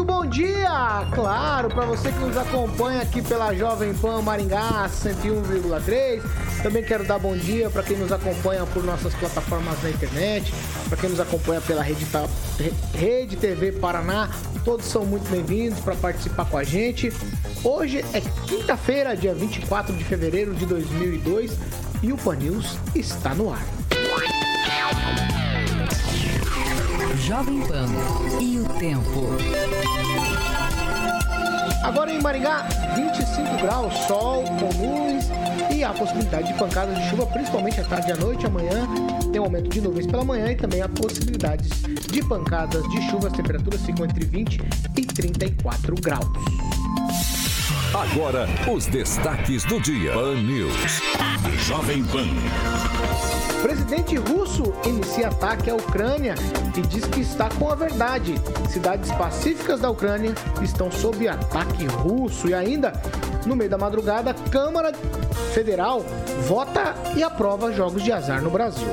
Muito bom dia! Claro, para você que nos acompanha aqui pela Jovem Pan Maringá 101,3. Também quero dar bom dia para quem nos acompanha por nossas plataformas na internet, para quem nos acompanha pela Rede, Rede TV Paraná. Todos são muito bem-vindos para participar com a gente. Hoje é quinta-feira, dia 24 de fevereiro de 2002 e o Pan News está no ar. Jovem Pan e o tempo. Agora em Maringá, 25 graus, sol com nuvens e a possibilidade de pancadas de chuva, principalmente à tarde e à noite. Amanhã tem um aumento de nuvens pela manhã e também há possibilidades de pancadas de chuva. As temperaturas ficam entre 20 e 34 graus. Agora, os destaques do dia. Pan News. Jovem Pan. Presidente russo inicia ataque à Ucrânia e diz que está com a verdade. Cidades pacíficas da Ucrânia estão sob ataque russo. E ainda, no meio da madrugada, Câmara Federal vota e aprova jogos de azar no Brasil.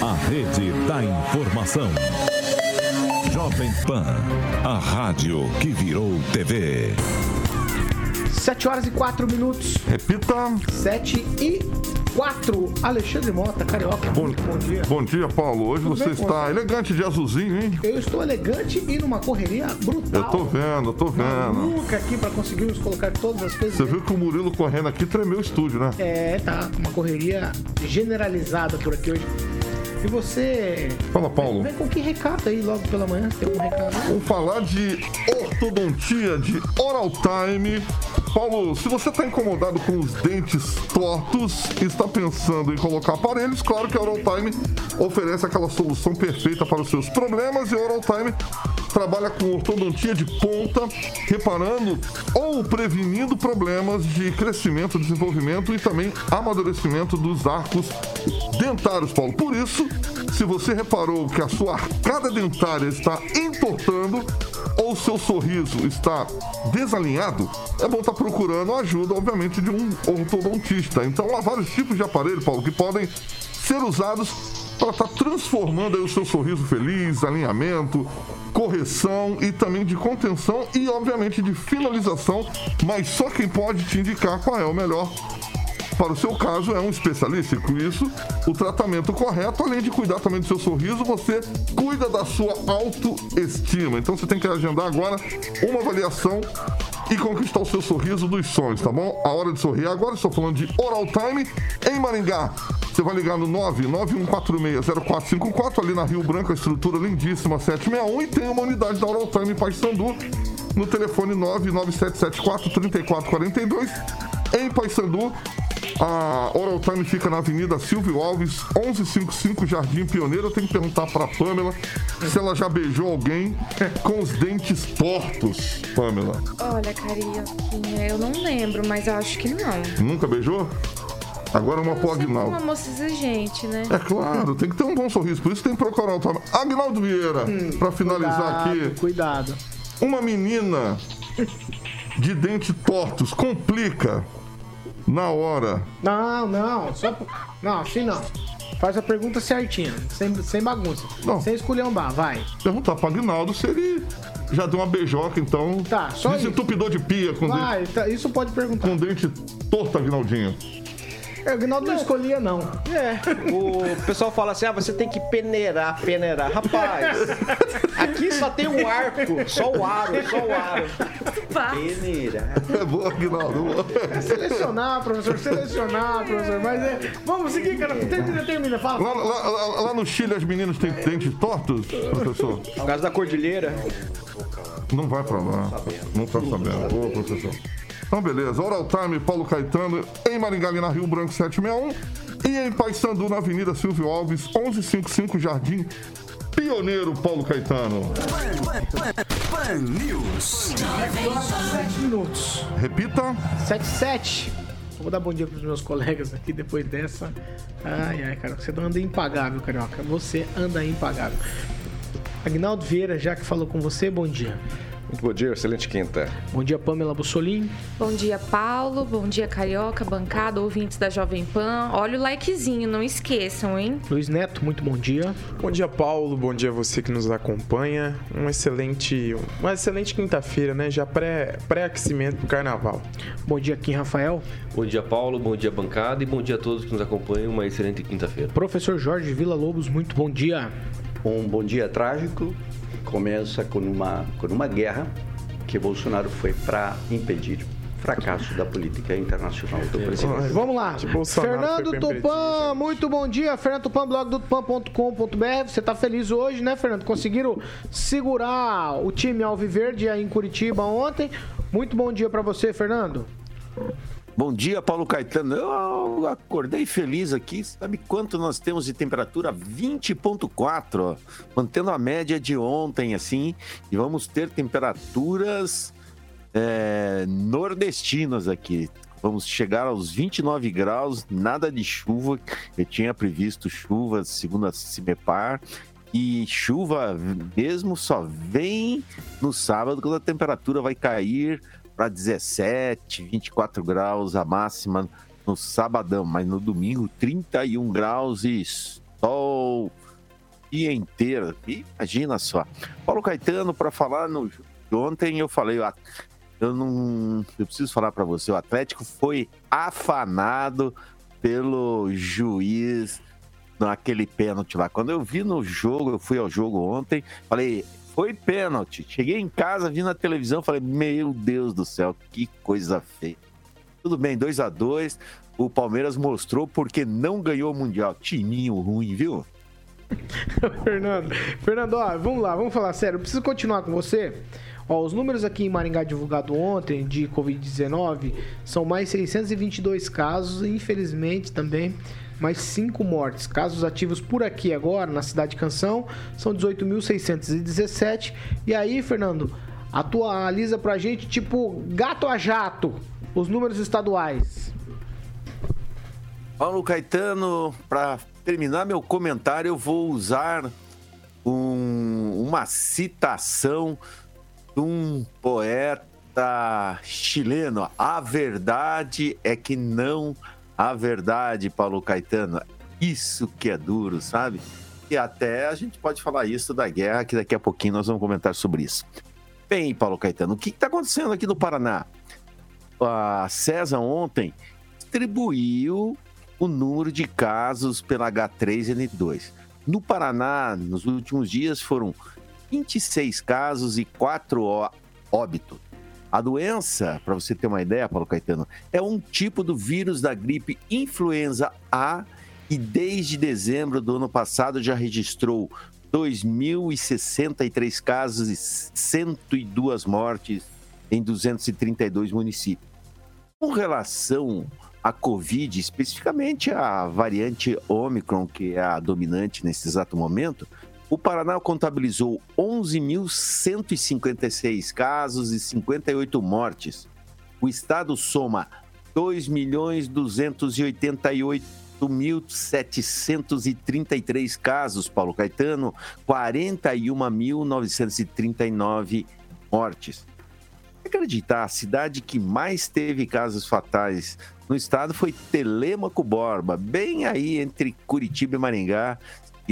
A rede da informação. Jovem Pan. A rádio que virou TV. 7 horas e 4 minutos. Repita. 7 e 4. Alexandre Mota, carioca. Bom, bom dia. bom dia, Paulo. Hoje Tudo você bem, está Paulo? elegante de azulzinho, hein? Eu estou elegante e numa correria brutal. Eu tô vendo, eu tô vendo. Nunca aqui para conseguirmos colocar todas as coisas. Você viu que o Murilo correndo aqui tremeu o estúdio, né? É, tá. Uma correria generalizada por aqui hoje. E você. Fala, Paulo. Vem com que recado aí logo pela manhã? Tem algum recado? Vamos falar de ortodontia, de oral time. Paulo, se você está incomodado com os dentes tortos e está pensando em colocar aparelhos, claro que a Oral Time oferece aquela solução perfeita para os seus problemas e a Oral Time trabalha com ortodontia de ponta, reparando ou prevenindo problemas de crescimento, desenvolvimento e também amadurecimento dos arcos dentários, Paulo. Por isso, se você reparou que a sua arcada dentária está entortando ou seu sorriso está desalinhado, é bom estar procurando a ajuda, obviamente, de um ortodontista. Então, há vários tipos de aparelho, Paulo, que podem ser usados para estar transformando aí o seu sorriso feliz, alinhamento, correção e também de contenção e, obviamente, de finalização. Mas só quem pode te indicar qual é o melhor para o seu caso, é um especialista. E com isso, o tratamento correto, além de cuidar também do seu sorriso, você cuida da sua autoestima. Então você tem que agendar agora uma avaliação e conquistar o seu sorriso dos sonhos, tá bom? A hora de sorrir agora, estou falando de Oral Time em Maringá. Você vai ligar no 991460454, ali na Rio Branco, a estrutura lindíssima 761 e tem uma unidade da Oral Time em Paysandu no telefone 997743442 em Paysandu. A Oral Time fica na Avenida Silvio Alves, 1155 Jardim Pioneiro. Eu tenho que perguntar pra Pamela se ela já beijou alguém com os dentes tortos, Pamela. Olha, Carioquinha, eu não lembro, mas eu acho que não. Nunca beijou? Agora uma pro é uma Agnaldo. moça exigente, né? É claro, tem que ter um bom sorriso, por isso tem que procurar o Time. Agnaldo Vieira, pra finalizar Cuidado, aqui, Cuidado. uma menina de dente tortos complica na hora. Não, não. Só... Não, assim não. Faz a pergunta certinha, sem, sem bagunça. Não. Sem esculhambar, vai. Perguntar pro Agnaldo se ele já deu uma beijoca, então. Tá, só isso. Desentupidor de pia com, dente, Vai, tá, isso pode perguntar. com dente torto, Agnaldinho. É, O Gnaldo não escolhia, não. É, o pessoal fala assim: ah, você tem que peneirar, peneirar. Rapaz, aqui só tem um arco, só o aro, só o aro. Peneirar. É boa, Agnaldo. boa. Selecionar, professor, selecionar, professor. Mas é. Vamos seguir, cara. Termina, termina. Fala. Lá, lá- lá- lá no Chile as meninas têm dentes tortos, professor? Por causa da cordilheira. Não vai pra lá. Não tá sabendo. Ô, professor. Então, beleza. Oral Time, Paulo Caetano, em Maringá, na Rio Branco 761. E em Paysandu, na Avenida Silvio Alves, 1155 Jardim Pioneiro Paulo Caetano. Pan News. 7 minutos. Repita. 7 7. Vou dar bom dia pros meus colegas aqui depois dessa. Ai, ai, cara, você anda impagável, carioca. Você anda impagável. Agnaldo Vieira, já que falou com você, bom dia. Muito bom dia, excelente quinta. Bom dia, Pamela Bussolini. Bom dia, Paulo. Bom dia, Carioca, bancada, ouvintes da Jovem Pan. Olha o likezinho, não esqueçam, hein? Luiz Neto, muito bom dia. Bom dia, Paulo. Bom dia a você que nos acompanha. Um excelente, uma excelente quinta-feira, né? Já pré, pré-aquecimento pro carnaval. Bom dia, Kim Rafael. Bom dia, Paulo. Bom dia, bancada. E bom dia a todos que nos acompanham. Uma excelente quinta-feira. Professor Jorge Vila Lobos, muito bom dia. Um bom dia trágico começa com uma, com uma guerra que Bolsonaro foi para impedir o fracasso da política internacional do presidente. Vamos lá. Fernando Tupan, muito bom dia. Fernando Tupan, blog do tupan.com.br. Você tá feliz hoje, né, Fernando? Conseguiram segurar o time Alviverde aí em Curitiba ontem. Muito bom dia pra você, Fernando. Bom dia, Paulo Caetano. Eu acordei feliz aqui. Sabe quanto nós temos de temperatura? 20,4, ó. mantendo a média de ontem, assim. E vamos ter temperaturas é, nordestinas aqui. Vamos chegar aos 29 graus, nada de chuva. Eu tinha previsto chuva segundo a Cimepar. E chuva mesmo só vem no sábado, quando a temperatura vai cair para 17, 24 graus a máxima no sabadão, mas no domingo 31 graus e sol dia inteiro. Imagina só. Paulo Caetano para falar no ontem eu falei, ó, eu não, eu preciso falar para você, o Atlético foi afanado pelo juiz naquele pênalti lá. Quando eu vi no jogo, eu fui ao jogo ontem, falei, foi pênalti. Cheguei em casa, vi na televisão, falei, meu Deus do céu, que coisa feia. Tudo bem, 2 a 2 O Palmeiras mostrou porque não ganhou o Mundial. Timinho ruim, viu? Fernando, Fernando, ó, vamos lá, vamos falar sério. Eu preciso continuar com você. Ó, os números aqui em Maringá divulgado ontem de Covid-19 são mais 622 casos infelizmente, também mais 5 mortes. Casos ativos por aqui agora, na cidade de Canção, são 18.617. E aí, Fernando, atualiza pra gente, tipo, gato a jato, os números estaduais. Paulo Caetano, para terminar meu comentário, eu vou usar um- uma citação de um poeta chileno. A verdade é que não a verdade, Paulo Caetano. Isso que é duro, sabe? E até a gente pode falar isso da guerra, que daqui a pouquinho nós vamos comentar sobre isso. Bem, Paulo Caetano, o que está acontecendo aqui no Paraná? A César ontem distribuiu o número de casos pela H3N2. No Paraná, nos últimos dias, foram 26 casos e 4 ó- óbitos. A doença, para você ter uma ideia, Paulo Caetano, é um tipo do vírus da gripe influenza A e desde dezembro do ano passado já registrou 2.063 casos e 102 mortes em 232 municípios. Com relação à Covid, especificamente a variante Omicron, que é a dominante nesse exato momento, o Paraná contabilizou 11.156 casos e 58 mortes. O estado soma 2.288.733 casos, Paulo Caetano, 41.939 mortes. Acreditar, a cidade que mais teve casos fatais no estado foi Telêmaco Borba, bem aí entre Curitiba e Maringá,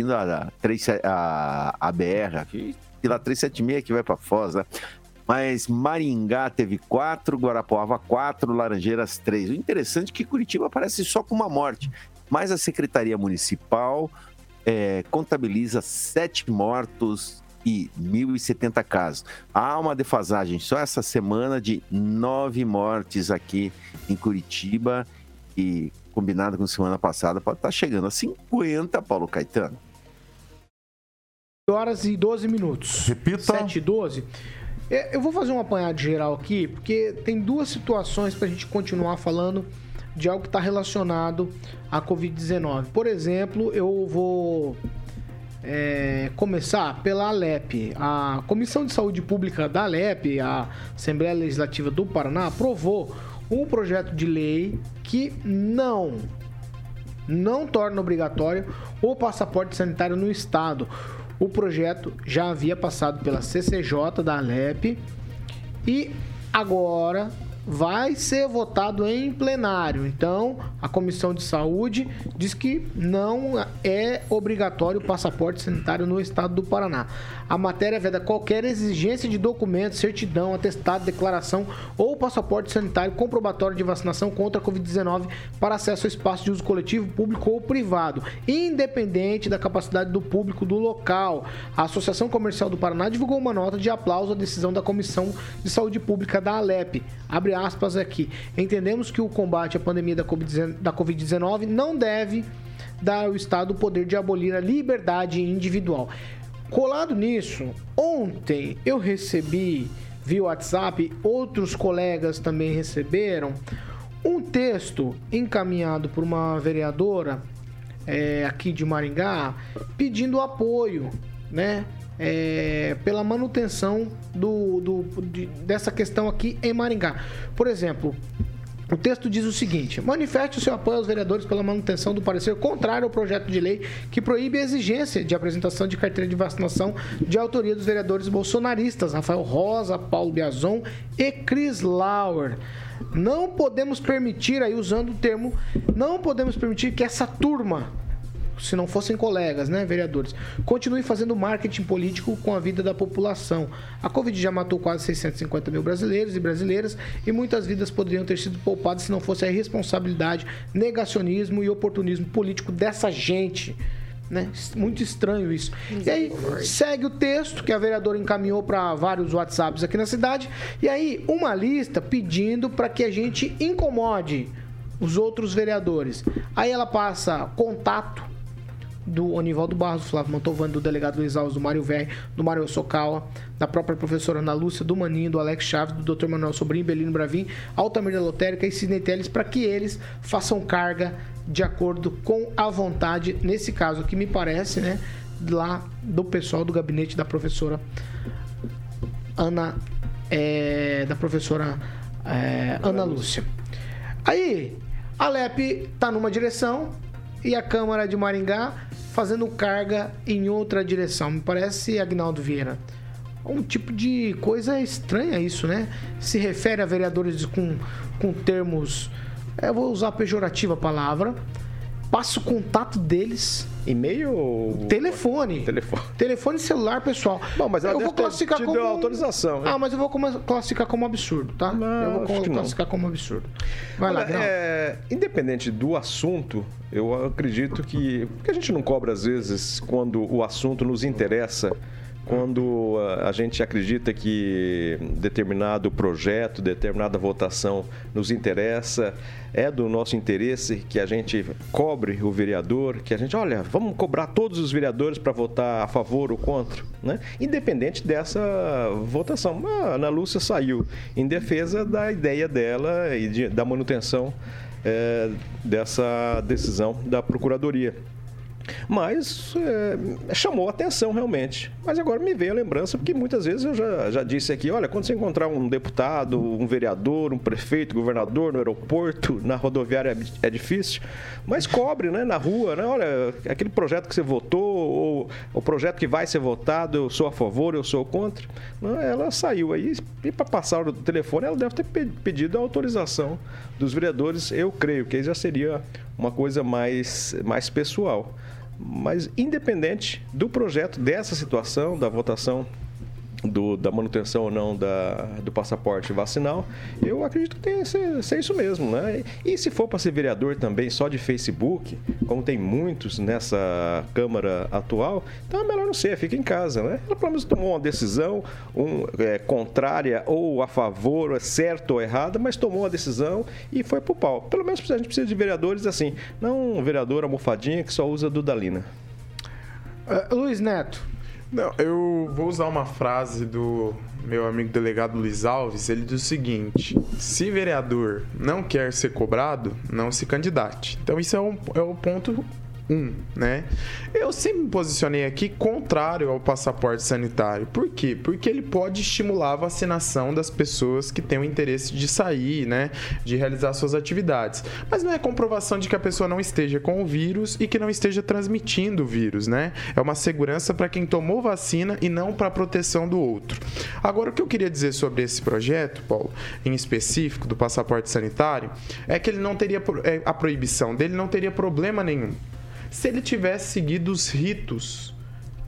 indo a, a, 3 a, a BR, aqui, pela 376 que vai para Foz, né? Mas Maringá teve quatro, Guarapuava quatro, Laranjeiras três. O interessante é que Curitiba aparece só com uma morte, mas a Secretaria Municipal é, contabiliza sete mortos e 1.070 casos. Há uma defasagem só essa semana de nove mortes aqui em Curitiba e combinado com semana passada pode estar chegando a 50, Paulo Caetano. Horas e 12 minutos. Repita. 7 e 12. É, Eu vou fazer um apanhado geral aqui, porque tem duas situações pra gente continuar falando de algo que está relacionado à Covid-19. Por exemplo, eu vou é, começar pela Alep. A Comissão de Saúde Pública da Alep, a Assembleia Legislativa do Paraná, aprovou um projeto de lei que não não torna obrigatório o passaporte sanitário no estado. O projeto já havia passado pela CCJ da Alep e agora vai ser votado em plenário. Então, a Comissão de Saúde diz que não é obrigatório o passaporte sanitário no estado do Paraná. A matéria veda qualquer exigência de documento, certidão, atestado, declaração ou passaporte sanitário comprobatório de vacinação contra a Covid-19 para acesso ao espaço de uso coletivo, público ou privado, independente da capacidade do público do local. A Associação Comercial do Paraná divulgou uma nota de aplauso à decisão da Comissão de Saúde Pública da Alep. Abre aspas aqui. Entendemos que o combate à pandemia da Covid-19 não deve dar ao Estado o poder de abolir a liberdade individual. Colado nisso, ontem eu recebi via WhatsApp, outros colegas também receberam, um texto encaminhado por uma vereadora é, aqui de Maringá pedindo apoio, né? é, pela manutenção do, do de, dessa questão aqui em Maringá. Por exemplo, o texto diz o seguinte: manifeste o seu apoio aos vereadores pela manutenção do parecer contrário ao projeto de lei que proíbe a exigência de apresentação de carteira de vacinação de autoria dos vereadores bolsonaristas Rafael Rosa, Paulo Biazon e Cris Lauer. Não podemos permitir, aí usando o termo, não podemos permitir que essa turma se não fossem colegas, né, vereadores, continue fazendo marketing político com a vida da população. A Covid já matou quase 650 mil brasileiros e brasileiras e muitas vidas poderiam ter sido poupadas se não fosse a irresponsabilidade, negacionismo e oportunismo político dessa gente. Né? Muito estranho isso. E aí, segue o texto que a vereadora encaminhou para vários WhatsApps aqui na cidade. E aí, uma lista pedindo para que a gente incomode os outros vereadores. Aí ela passa contato do Onivaldo Barros, do Flávio Mantovani, do delegado Luiz Alves, do Mário Velho, do Mário Socawa, da própria professora Ana Lúcia, do Maninho, do Alex Chaves, do Dr. Manuel Sobrinho, Belino Bravin, Altamir da Lotérica e Sidney Teles, para que eles façam carga de acordo com a vontade, nesse caso que me parece, né, lá do pessoal do gabinete da professora Ana, é, da professora é, Ana Lúcia. Aí, a LEP tá numa direção e a Câmara de Maringá fazendo carga em outra direção. Me parece Agnaldo Vieira. Um tipo de coisa estranha isso, né? Se refere a vereadores com, com termos. Eu vou usar a pejorativa palavra. Passa o contato deles e-mail ou. Telefone. Telefone. Telefone celular, pessoal. Bom, mas ela eu vou classificar como. autorização. Ah, mas eu vou classificar como absurdo, tá? Não, eu vou classificar como absurdo. Vai Olha, lá, é, Independente do assunto, eu acredito que. Porque a gente não cobra, às vezes, quando o assunto nos interessa quando a gente acredita que determinado projeto, determinada votação nos interessa, é do nosso interesse que a gente cobre o vereador, que a gente, olha, vamos cobrar todos os vereadores para votar a favor ou contra, né? Independente dessa votação. A Ana Lúcia saiu em defesa da ideia dela e de, da manutenção é, dessa decisão da Procuradoria. Mas é, chamou atenção realmente. Mas agora me veio a lembrança, porque muitas vezes eu já, já disse aqui: olha, quando você encontrar um deputado, um vereador, um prefeito, governador no aeroporto, na rodoviária é, é difícil, mas cobre né, na rua, né? Olha, aquele projeto que você votou, ou o projeto que vai ser votado, eu sou a favor, eu sou contra. Não, ela saiu aí e para passar o telefone, ela deve ter pedido a autorização dos vereadores, eu creio que aí já seria uma coisa mais, mais pessoal. Mas, independente do projeto, dessa situação, da votação do, da manutenção ou não da, do passaporte vacinal, eu acredito que tem ser, ser isso mesmo, né? E se for para ser vereador também só de Facebook, como tem muitos nessa Câmara atual, então é melhor não ser, fica em casa, né? Ela pelo menos tomou uma decisão um, é, contrária ou a favor, é certo ou errada, mas tomou uma decisão e foi pro pau. Pelo menos a gente precisa de vereadores assim, não um vereador almofadinha que só usa Dudalina. Uh, Luiz Neto, Não, eu vou usar uma frase do meu amigo delegado Luiz Alves. Ele diz o seguinte: se vereador não quer ser cobrado, não se candidate. Então, isso é, um, é o ponto um, né? Eu sempre me posicionei aqui contrário ao passaporte sanitário. Por quê? Porque ele pode estimular a vacinação das pessoas que têm o interesse de sair, né? De realizar suas atividades. Mas não é comprovação de que a pessoa não esteja com o vírus e que não esteja transmitindo o vírus, né? É uma segurança para quem tomou vacina e não para a proteção do outro. Agora, o que eu queria dizer sobre esse projeto, Paulo, em específico, do passaporte sanitário, é que ele não teria é, a proibição dele não teria problema nenhum se ele tivesse seguido os ritos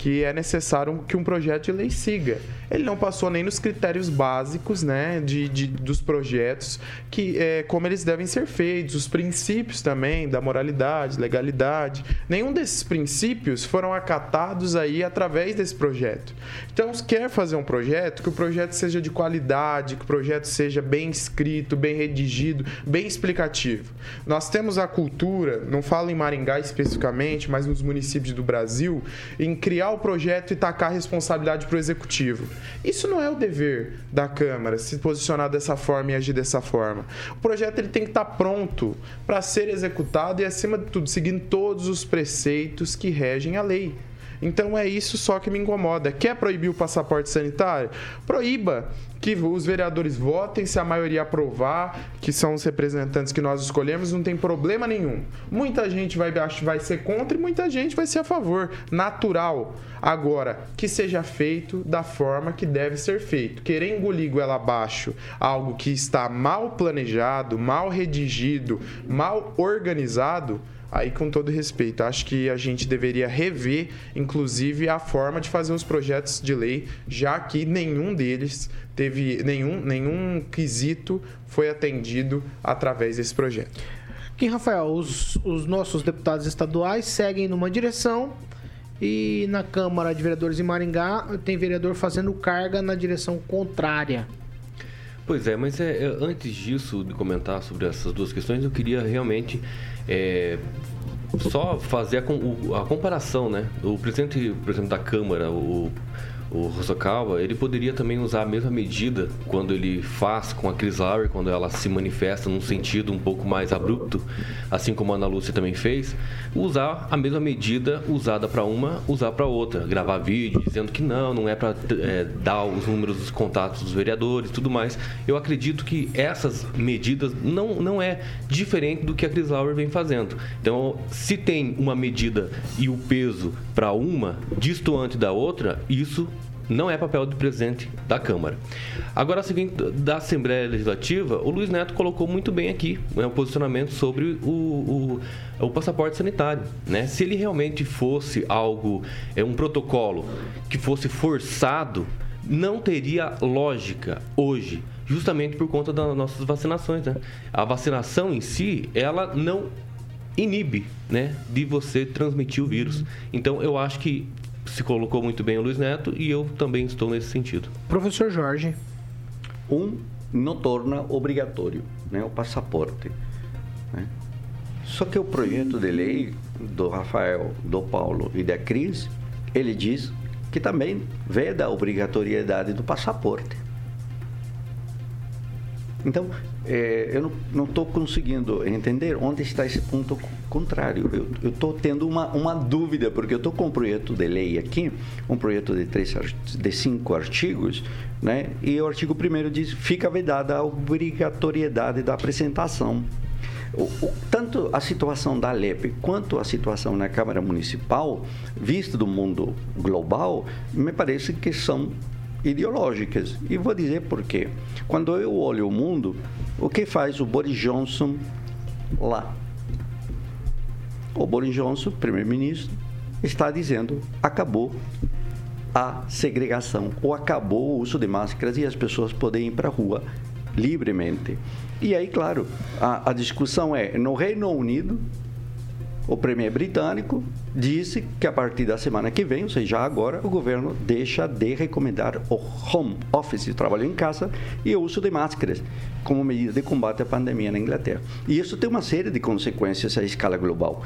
que é necessário que um projeto de lei siga. Ele não passou nem nos critérios básicos né, de, de dos projetos, que é, como eles devem ser feitos, os princípios também da moralidade, legalidade. Nenhum desses princípios foram acatados aí através desse projeto. Então, se quer fazer um projeto, que o projeto seja de qualidade, que o projeto seja bem escrito, bem redigido, bem explicativo. Nós temos a cultura, não falo em Maringá especificamente, mas nos municípios do Brasil, em criar o projeto e tacar a responsabilidade para o executivo. Isso não é o dever da Câmara, se posicionar dessa forma e agir dessa forma. O projeto ele tem que estar tá pronto para ser executado e, acima de tudo, seguindo todos os preceitos que regem a lei. Então é isso só que me incomoda. Quer proibir o passaporte sanitário? Proíba que os vereadores votem, se a maioria aprovar, que são os representantes que nós escolhemos, não tem problema nenhum. Muita gente vai, vai ser contra e muita gente vai ser a favor. Natural. Agora, que seja feito da forma que deve ser feito. Querer engolir goela abaixo algo que está mal planejado, mal redigido, mal organizado Aí, com todo respeito, acho que a gente deveria rever, inclusive, a forma de fazer os projetos de lei, já que nenhum deles teve, nenhum, nenhum quesito foi atendido através desse projeto. Aqui, Rafael, os, os nossos deputados estaduais seguem numa direção e na Câmara de Vereadores em Maringá tem vereador fazendo carga na direção contrária. Pois é, mas é, é, antes disso, de comentar sobre essas duas questões, eu queria realmente é, só fazer a, a, comparação, né? O presidente, por exemplo, da Câmara, o o Hosokawa, ele poderia também usar a mesma medida quando ele faz com a Chris Lauer, quando ela se manifesta num sentido um pouco mais abrupto, assim como a Ana Lúcia também fez, usar a mesma medida usada para uma, usar para outra, gravar vídeo dizendo que não, não é para é, dar os números dos contatos dos vereadores, tudo mais. Eu acredito que essas medidas não, não é diferente do que a Chris Lauer vem fazendo. Então, se tem uma medida e o peso para uma distoante da outra, isso não é papel do presidente da Câmara. Agora, seguinte, da Assembleia Legislativa, o Luiz Neto colocou muito bem aqui né, o posicionamento sobre o, o, o, passaporte sanitário. Né? Se ele realmente fosse algo, é um protocolo que fosse forçado, não teria lógica hoje, justamente por conta das nossas vacinações. Né? A vacinação em si, ela não inibe né, de você transmitir o vírus. Então, eu acho que se colocou muito bem o Luiz Neto e eu também estou nesse sentido. Professor Jorge. Um não torna obrigatório né, o passaporte. Né? Só que o projeto de lei do Rafael, do Paulo e da Cris, ele diz que também veda a obrigatoriedade do passaporte. Então, é, eu não estou conseguindo entender onde está esse ponto contrário. Eu estou tendo uma, uma dúvida, porque eu estou com um projeto de lei aqui, um projeto de, três, de cinco artigos, né? e o artigo primeiro diz fica vedada a obrigatoriedade da apresentação o, o, tanto a situação da Alep quanto a situação na Câmara Municipal, vista do mundo global, me parece que são ideológicas. E vou dizer por quê. Quando eu olho o mundo, o que faz o Boris Johnson lá? O Boris Johnson, primeiro-ministro, está dizendo: acabou a segregação, ou acabou o uso de máscaras e as pessoas podem ir para a rua livremente. E aí, claro, a, a discussão é: no Reino Unido, o premier britânico disse que a partir da semana que vem, ou seja, agora, o governo deixa de recomendar o home office, o trabalho em casa, e o uso de máscaras como medida de combate à pandemia na Inglaterra. E isso tem uma série de consequências à escala global.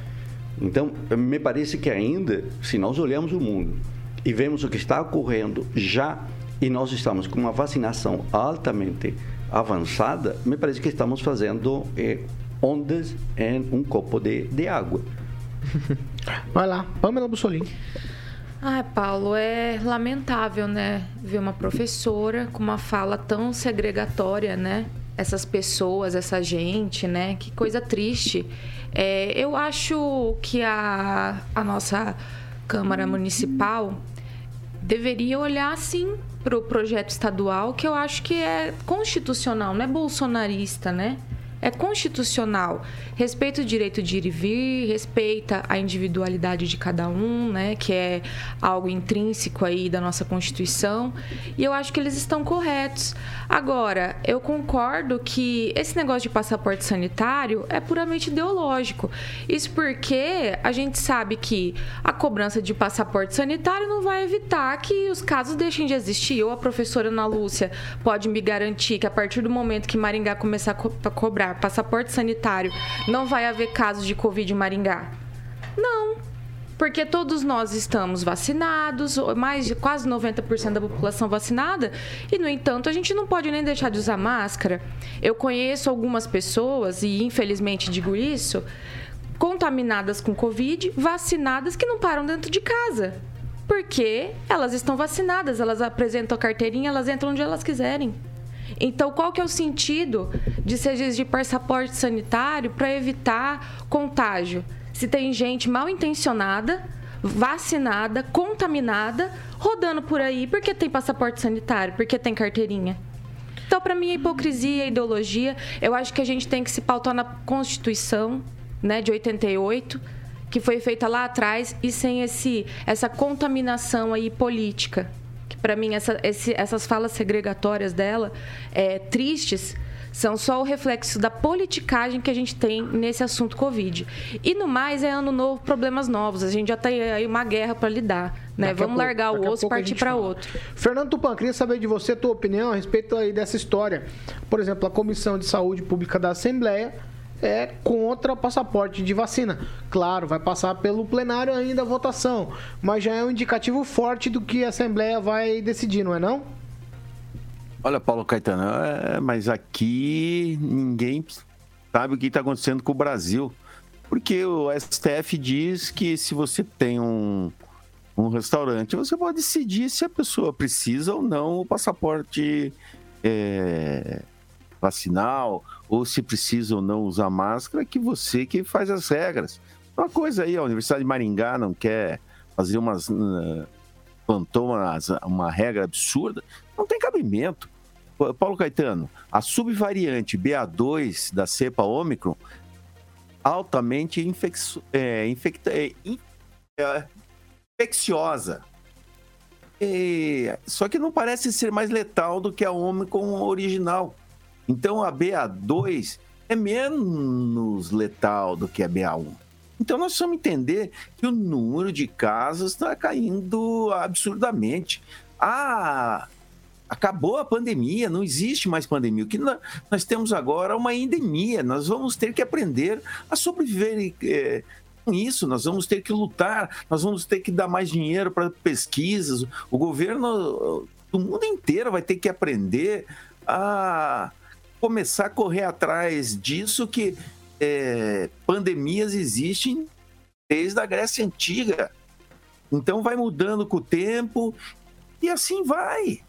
Então, me parece que ainda, se nós olhamos o mundo e vemos o que está ocorrendo já e nós estamos com uma vacinação altamente avançada, me parece que estamos fazendo eh, ondas em um copo de, de água. Vai lá, Pamela Bussolini. Ai, Paulo, é lamentável, né? Ver uma professora com uma fala tão segregatória, né? Essas pessoas, essa gente, né? Que coisa triste. É, eu acho que a, a nossa Câmara Municipal deveria olhar, sim, para o projeto estadual, que eu acho que é constitucional, não é bolsonarista, né? É constitucional. Respeita o direito de ir e vir, respeita a individualidade de cada um, né, que é algo intrínseco aí da nossa Constituição. E eu acho que eles estão corretos. Agora, eu concordo que esse negócio de passaporte sanitário é puramente ideológico. Isso porque a gente sabe que a cobrança de passaporte sanitário não vai evitar que os casos deixem de existir. Ou a professora Ana Lúcia pode me garantir que a partir do momento que Maringá começar a, co passaporte sanitário, não vai haver casos de Covid em Maringá? Não. Porque todos nós estamos vacinados, mais de quase 90% da população vacinada, e no entanto a gente não pode nem deixar de usar máscara. Eu conheço algumas pessoas, e infelizmente digo isso, contaminadas com Covid, vacinadas que não param dentro de casa. Porque elas estão vacinadas, elas apresentam a carteirinha, elas entram onde elas quiserem. Então, qual que é o sentido de se exigir passaporte sanitário para evitar contágio? Se tem gente mal intencionada, vacinada, contaminada, rodando por aí porque tem passaporte sanitário, porque tem carteirinha. Então, para mim, a hipocrisia, a ideologia, eu acho que a gente tem que se pautar na Constituição, né, de 88, que foi feita lá atrás e sem esse essa contaminação aí política para mim, essa, esse, essas falas segregatórias dela, é, tristes, são só o reflexo da politicagem que a gente tem nesse assunto Covid. E no mais, é ano novo, problemas novos. A gente já tem aí uma guerra para lidar. Né? Vamos largar o osso e partir para outro. Fernando Tupan, queria saber de você a tua opinião a respeito aí dessa história. Por exemplo, a Comissão de Saúde Pública da Assembleia é contra o passaporte de vacina. Claro, vai passar pelo plenário ainda a votação, mas já é um indicativo forte do que a Assembleia vai decidir, não é não? Olha, Paulo Caetano, é, mas aqui ninguém sabe o que está acontecendo com o Brasil. Porque o STF diz que se você tem um, um restaurante, você pode decidir se a pessoa precisa ou não o passaporte é, vacinal ou se precisa ou não usar máscara, é que você que faz as regras. Uma coisa aí, a Universidade de Maringá não quer fazer umas. Uh, uma regra absurda, não tem cabimento. Paulo Caetano, a subvariante BA2 da cepa Ômicron altamente infeccio, é, infecta, é, é, infecciosa. E, só que não parece ser mais letal do que a Ômicron original. Então a BA2 é menos letal do que a BA1. Então nós precisamos entender que o número de casos está caindo absurdamente. Ah, acabou a pandemia, não existe mais pandemia. O que nós temos agora é uma endemia. Nós vamos ter que aprender a sobreviver é, com isso. Nós vamos ter que lutar, nós vamos ter que dar mais dinheiro para pesquisas. O governo do mundo inteiro vai ter que aprender a começar a correr atrás disso que é, pandemias existem desde a Grécia Antiga. Então vai mudando com o tempo e assim vai.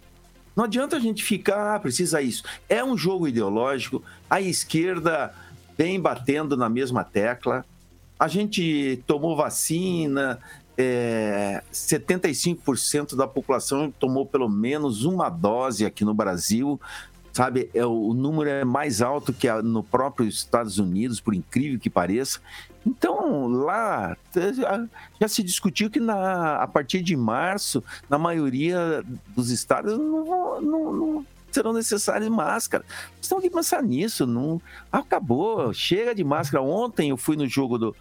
Não adianta a gente ficar, ah, precisa isso. É um jogo ideológico, a esquerda vem batendo na mesma tecla. A gente tomou vacina, é, 75% da população tomou pelo menos uma dose aqui no Brasil sabe? É, o número é mais alto que a, no próprio Estados Unidos, por incrível que pareça. Então, lá já se discutiu que na, a partir de março, na maioria dos estados, não, não, não serão necessárias máscaras. Nós temos que pensar nisso. Não, acabou, chega de máscara. Ontem eu fui no jogo do,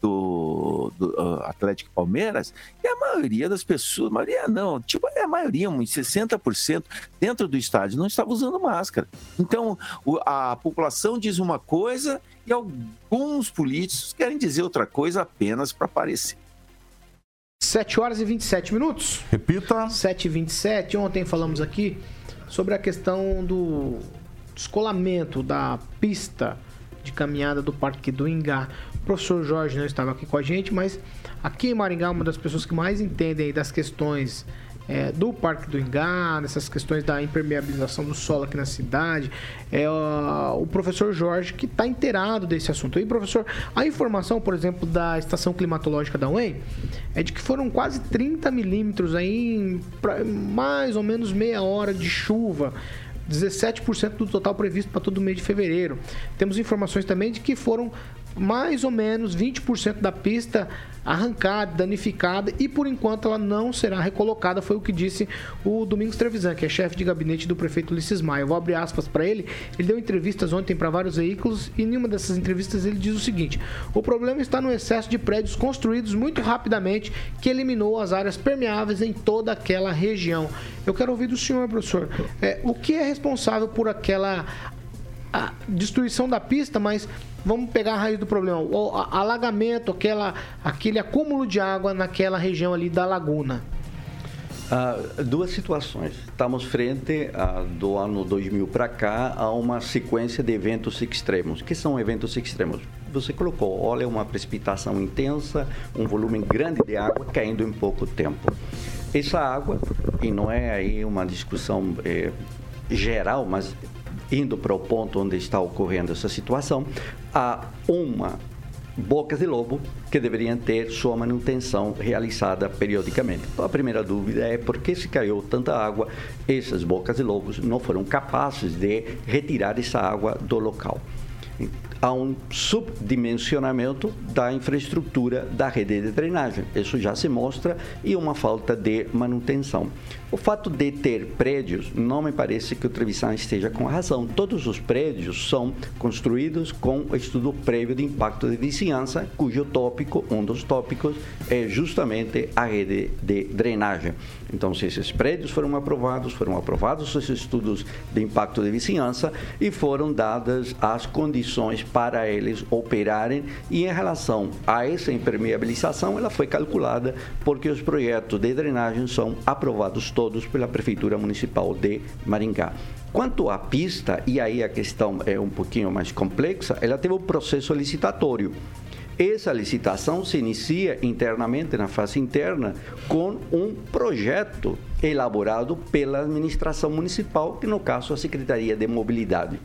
do, do uh, Atlético Palmeiras, e a maioria das pessoas, a maioria não, tipo, é a maioria, uns 60% dentro do estádio não estava usando máscara. Então, o, a população diz uma coisa e alguns políticos querem dizer outra coisa apenas para aparecer. 7 horas e 27 minutos. Repita. 7 e 27. Ontem falamos aqui sobre a questão do descolamento da pista de caminhada do Parque do Ingá. O professor Jorge não estava aqui com a gente, mas aqui em Maringá, uma das pessoas que mais entendem das questões é, do Parque do Ingá, nessas questões da impermeabilização do solo aqui na cidade, é o professor Jorge que está inteirado desse assunto. E, professor, a informação, por exemplo, da estação climatológica da UEM é de que foram quase 30 milímetros aí em mais ou menos meia hora de chuva. 17% do total previsto para todo mês de fevereiro. Temos informações também de que foram mais ou menos 20% da pista arrancada, danificada e por enquanto ela não será recolocada, foi o que disse o Domingos Trevisan, que é chefe de gabinete do prefeito Ulisses Maia. Eu vou abrir aspas para ele. Ele deu entrevistas ontem para vários veículos e em uma dessas entrevistas ele diz o seguinte: "O problema está no excesso de prédios construídos muito rapidamente que eliminou as áreas permeáveis em toda aquela região". Eu quero ouvir do senhor, professor, é, o que é responsável por aquela destruição da pista, mas vamos pegar a raiz do problema. O alagamento, aquela, aquele acúmulo de água naquela região ali da laguna. Ah, duas situações. Estamos frente a, do ano 2000 para cá a uma sequência de eventos extremos. que são eventos extremos? Você colocou, olha, uma precipitação intensa, um volume grande de água caindo em pouco tempo. Essa água, e não é aí uma discussão é, geral, mas indo para o ponto onde está ocorrendo essa situação, há uma bocas de lobo que deveriam ter sua manutenção realizada periodicamente. Então, a primeira dúvida é por que se caiu tanta água, essas bocas de lobos não foram capazes de retirar essa água do local há um subdimensionamento da infraestrutura da rede de drenagem. Isso já se mostra e uma falta de manutenção. O fato de ter prédios, não me parece que o Trevisan esteja com razão. Todos os prédios são construídos com estudo prévio de impacto de vizinhança, cujo tópico, um dos tópicos, é justamente a rede de drenagem. Então, se esses prédios foram aprovados, foram aprovados os estudos de impacto de vizinhança e foram dadas as condições para eles operarem e em relação a essa impermeabilização, ela foi calculada porque os projetos de drenagem são aprovados todos pela Prefeitura Municipal de Maringá. Quanto à pista, e aí a questão é um pouquinho mais complexa, ela teve um processo licitatório. Essa licitação se inicia internamente, na fase interna, com um projeto elaborado pela administração municipal, que no caso a Secretaria de Mobilidade.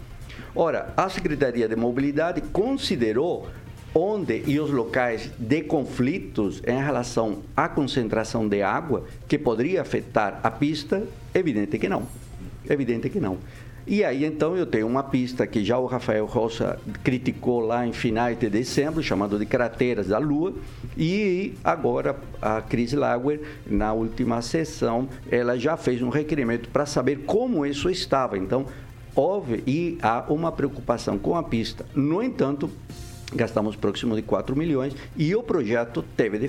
Ora, a Secretaria de Mobilidade considerou onde e os locais de conflitos em relação à concentração de água que poderia afetar a pista? Evidente que não. Evidente que não. E aí então eu tenho uma pista que já o Rafael Rocha criticou lá em finais de dezembro, chamado de Crateras da Lua, e agora a Cris Lauer, na última sessão, ela já fez um requerimento para saber como isso estava. Então, houve e há uma preocupação com a pista. No entanto, gastamos próximo de 4 milhões e o projeto teve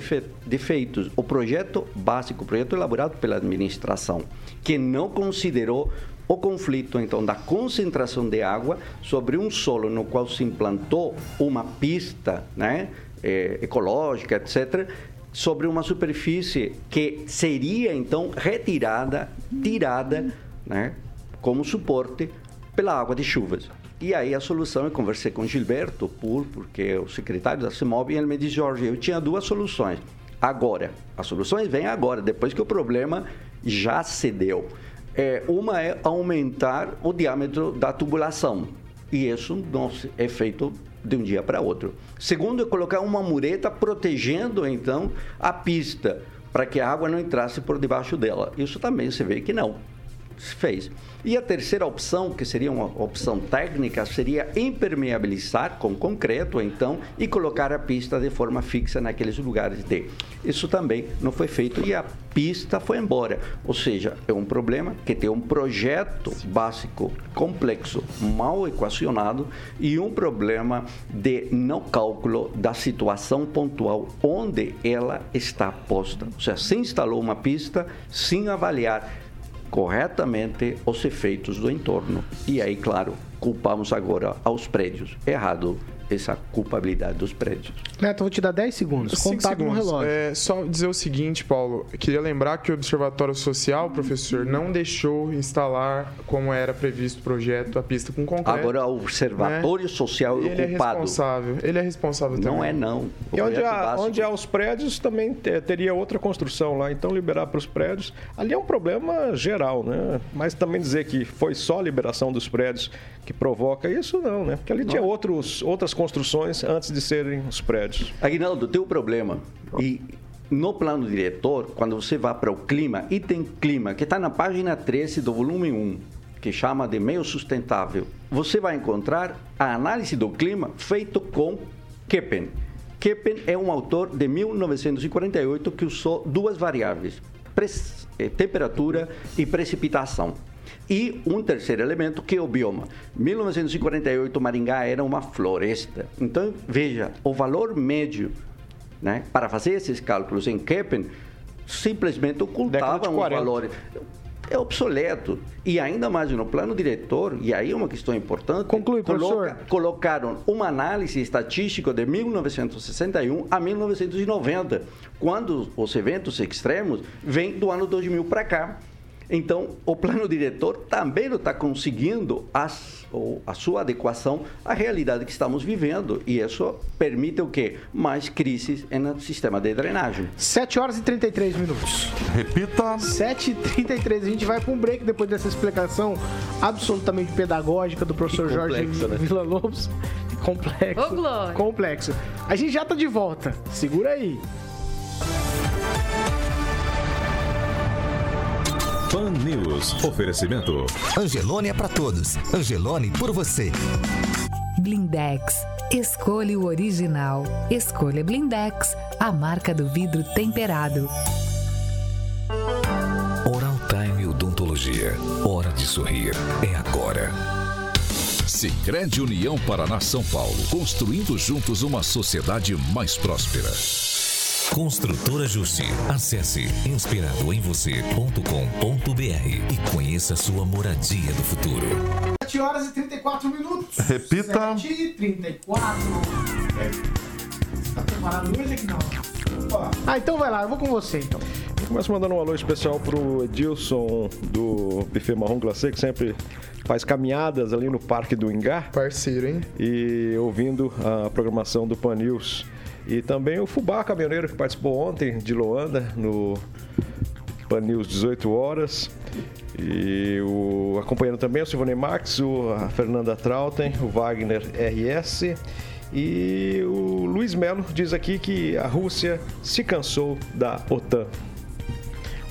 defeitos. O projeto básico, o projeto elaborado pela administração, que não considerou o conflito então da concentração de água sobre um solo no qual se implantou uma pista, né, é, ecológica, etc, sobre uma superfície que seria então retirada, tirada, né, como suporte pela água de chuvas. E aí a solução, eu conversei com Gilberto Pur, porque é o secretário da CIMOB, e ele me disse, Jorge, eu tinha duas soluções. Agora, as soluções vêm agora, depois que o problema já se deu. É, uma é aumentar o diâmetro da tubulação, e isso não é feito de um dia para outro. Segundo é colocar uma mureta protegendo, então, a pista, para que a água não entrasse por debaixo dela. Isso também você vê que não se fez. E a terceira opção, que seria uma opção técnica, seria impermeabilizar com concreto, então, e colocar a pista de forma fixa naqueles lugares de. Isso também não foi feito e a pista foi embora. Ou seja, é um problema que tem um projeto básico complexo, mal equacionado e um problema de não cálculo da situação pontual onde ela está posta. Ou seja, se instalou uma pista sem avaliar corretamente os efeitos do entorno. E aí, claro, culpamos agora aos prédios. Errado essa culpabilidade dos prédios. Neto, eu vou te dar 10 segundos. Contato no relógio. É, só dizer o seguinte, Paulo. Queria lembrar que o Observatório Social, professor, não deixou instalar, como era previsto o projeto, a pista com concreto. Agora, o Observatório Social é o Ele é culpado. responsável. Ele é responsável também. Não é, não. O E onde há, básico- onde há os prédios também te- teria outra construção lá, então liberar para os prédios. Ali é um problema geral, né? Mas também dizer que foi só a liberação dos prédios que provoca isso, não, né? Porque ali tinha outros, outras construções antes de serem os prédios. Aguinaldo, tem um problema. E no plano diretor, quando você vai para o clima, item clima, que está na página 13 do volume 1, que chama de meio sustentável, você vai encontrar a análise do clima feito com Keppen. Keppen é um autor de 1948 que usou duas variáveis, eh, temperatura e precipitação. E um terceiro elemento que é o bioma. 1948 Maringá era uma floresta. Então, veja, o valor médio né, para fazer esses cálculos em Keppen simplesmente ocultava um 40. valor é obsoleto. E ainda mais no plano diretor, e aí é uma questão importante, Conclui, professor. colocaram uma análise estatística de 1961 a 1990, quando os eventos extremos vêm do ano 2000 para cá. Então, o plano diretor também não está conseguindo as- ou a sua adequação à realidade que estamos vivendo. E isso permite o quê? Mais crises no sistema de drenagem. 7 horas e 33 minutos. Repita. 7 e 33 A gente vai para um break depois dessa explicação absolutamente pedagógica do professor E Jorge né? Vila Lobos. Complexo. Ô, Glória. Complexo. A gente já tá de volta. Segura aí. Pan News. Oferecimento. Angelone é pra todos. Angelone por você. Blindex. Escolha o original. Escolha Blindex, a marca do vidro temperado. Oral Time Odontologia. Hora de sorrir. É agora. Sicredi União Paraná São Paulo. Construindo juntos uma sociedade mais próspera. Construtora Justi. Acesse inspiradoemvocê.com.br e conheça sua moradia do futuro. 7 horas e 34 minutos. Repita. 7 e 34. Tá preparado hoje aqui não? Ah, então vai lá, eu vou com você então. Começo mandando um alô especial pro Edilson do Buffet Marrom Glacê, que sempre faz caminhadas ali no Parque do Ingá. Parceiro, hein? E ouvindo a programação do Pan News. E também o Fubá Caminhoneiro, que participou ontem de Loanda, no Pan News 18 horas. E o, acompanhando também o Silvone Max, o, a Fernanda Trautem, o Wagner RS. E o Luiz Melo diz aqui que a Rússia se cansou da OTAN.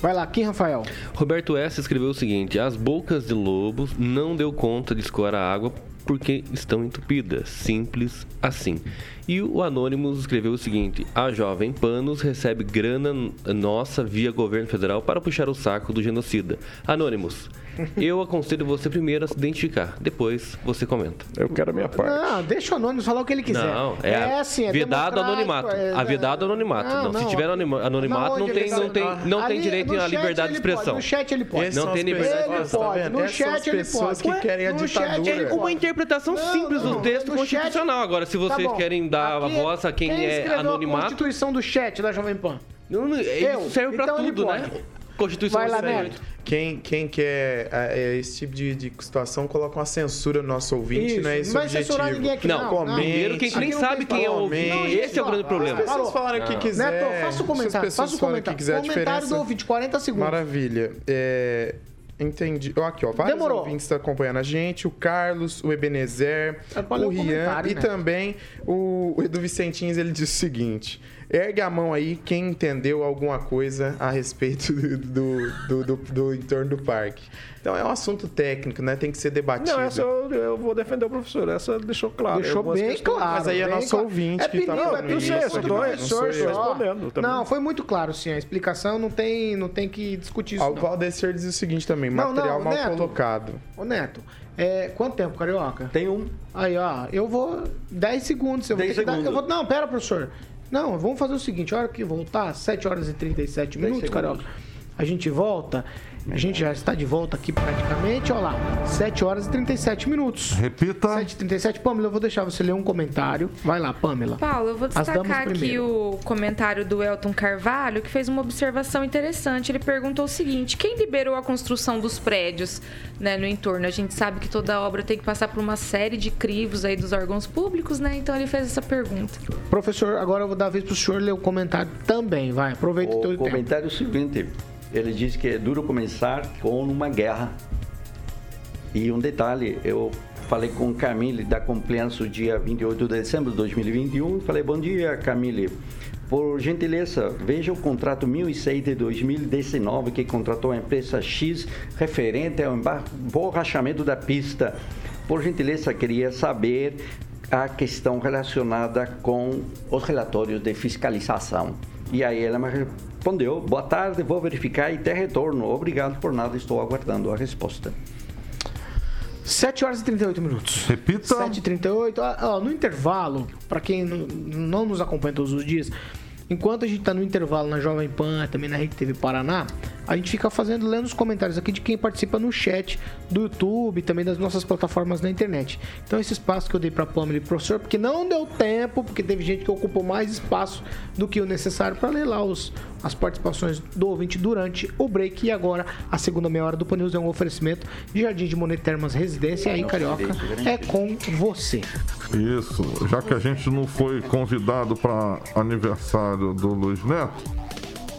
Vai lá, Kim Rafael. Roberto S. escreveu o seguinte: As bocas de lobos não deu conta de escoar a água porque estão entupidas. Simples assim. E o Anônimos escreveu o seguinte: A Jovem Panos recebe grana nossa via governo federal para puxar o saco do genocida. Anônimos, eu aconselho você primeiro a se identificar, depois você comenta. Eu quero a minha parte. Não, deixa o Anônimo falar o que ele quiser. Não, é, a- assim, é vedado anonimato. é- a vedado anonimato. Não, Não, não. se tiver anonima- anonimato, Na não tem, não tá- tem, não tem Ali, direito no à liberdade de ele pode, expressão. No chat ele pode. Essas Não tem liberdade de tá pode, vendo? no chat as ele pessoas pode. que querem a No chat ditadura. ele pode. Uma interpretação Não, simples não, do texto constitucional. Agora, se Tá vocês querem dar a Aqui, voz a quem, é escreveu anonimato, a Constituição do chat da Jovem Pan. não, não, isso serve pra Então ele tudo, né? Constituição Vai lá, 88. Neto. Quem, quem quer é, esse tipo de, de situação coloca uma censura no nosso ouvinte, Isso, não é esse não o vai censurar objetivo. ninguém aqui, Não, não. comente. primeiro que a gente nem sabe quem é o ouvinte. Não, Esse é o grande problema. As pessoas Falou. falarem o que quiser. Neto, faça o se as comentário, pessoas faça o falarem comentário. quiser, a comentário do diferença... ouvinte, 40 segundos. Maravilha. É, Entendi. Ó, Aqui, ó, vários Demorou. ouvintes estão acompanhando a gente. O Carlos, o Ebenezer, É ler o Rian comentário, e né? também o Edu Vicentins, ele diz o seguinte... Ergue a mão aí quem entendeu alguma coisa a respeito do, do, do, do- do entorno do parque. Então é um assunto técnico, né? Tem que ser debatido. Não, essa eu, eu vou defender o professor. Essa deixou claro. Deixou bem questões. claro. Mas aí é nosso claro. ouvinte é que tá pedido, falando é é não só sou eu, professor, não sou eu. só. respondendo também. Não, foi muito claro, sim. A explicação não tem, não tem que discutir isso. Ó, o não. Valdecir diz o seguinte também, Não, material não, mal Neto. colocado. Ô, Neto, é, quanto tempo, Carioca? Tem um. Aí, ó, eu vou. 10 segundos. Eu vou 10 ter que dar- segundos. eu vou, não, pera, professor. Não, vamos fazer o seguinte: a hora que voltar, 7 horas e 37 minutos. Carioca, a gente volta. A gente já está de volta aqui praticamente. Olha lá, 7 horas e 37 minutos. Repita. 7 e 37 Pamela, eu vou deixar você ler um comentário. Vai lá, Pamela. Paulo, eu vou destacar aqui o comentário do Elton Carvalho, que fez uma observação interessante. Ele perguntou o seguinte: quem liberou a construção dos prédios né, no entorno? A gente sabe que toda obra tem que passar por uma série de crivos aí dos órgãos públicos, né? Então ele fez essa pergunta. Professor, agora eu vou dar a vez para o senhor ler o comentário também. Vai, aproveita o teu comentário tempo. seguinte. Ele diz que é duro começar com uma guerra. E um detalhe, eu falei com Camille da Compliance dia 28 de dezembro de 2021 falei, bom dia Camille, por gentileza, veja o contrato 1006 de 2019 que contratou a empresa X referente ao emborrachamento da pista. Por gentileza, queria saber a questão relacionada com os relatórios de fiscalização. E aí ela me respondeu: Boa tarde, vou verificar e ter retorno. Obrigado por nada, estou aguardando a resposta. 7 horas e 38 minutos. Repita. 7 e 38. Ah, no intervalo, para quem não nos acompanha todos os dias, enquanto a gente está no intervalo na Jovem Pan, também na Rede TV Paraná, a gente fica fazendo, lendo os comentários aqui de quem participa no chat do YouTube, também das nossas plataformas na internet. Então, esse espaço que eu dei para Pamela e pro professor, porque não deu tempo, porque teve gente que ocupou mais espaço do que o necessário para ler lá os, as participações do ouvinte durante o break. E agora, a segunda meia hora do Pan é um oferecimento de Jardim de Monet Termas Residência. E aí, Carioca, é com você. Isso, já que a gente não foi convidado para aniversário do Luiz Neto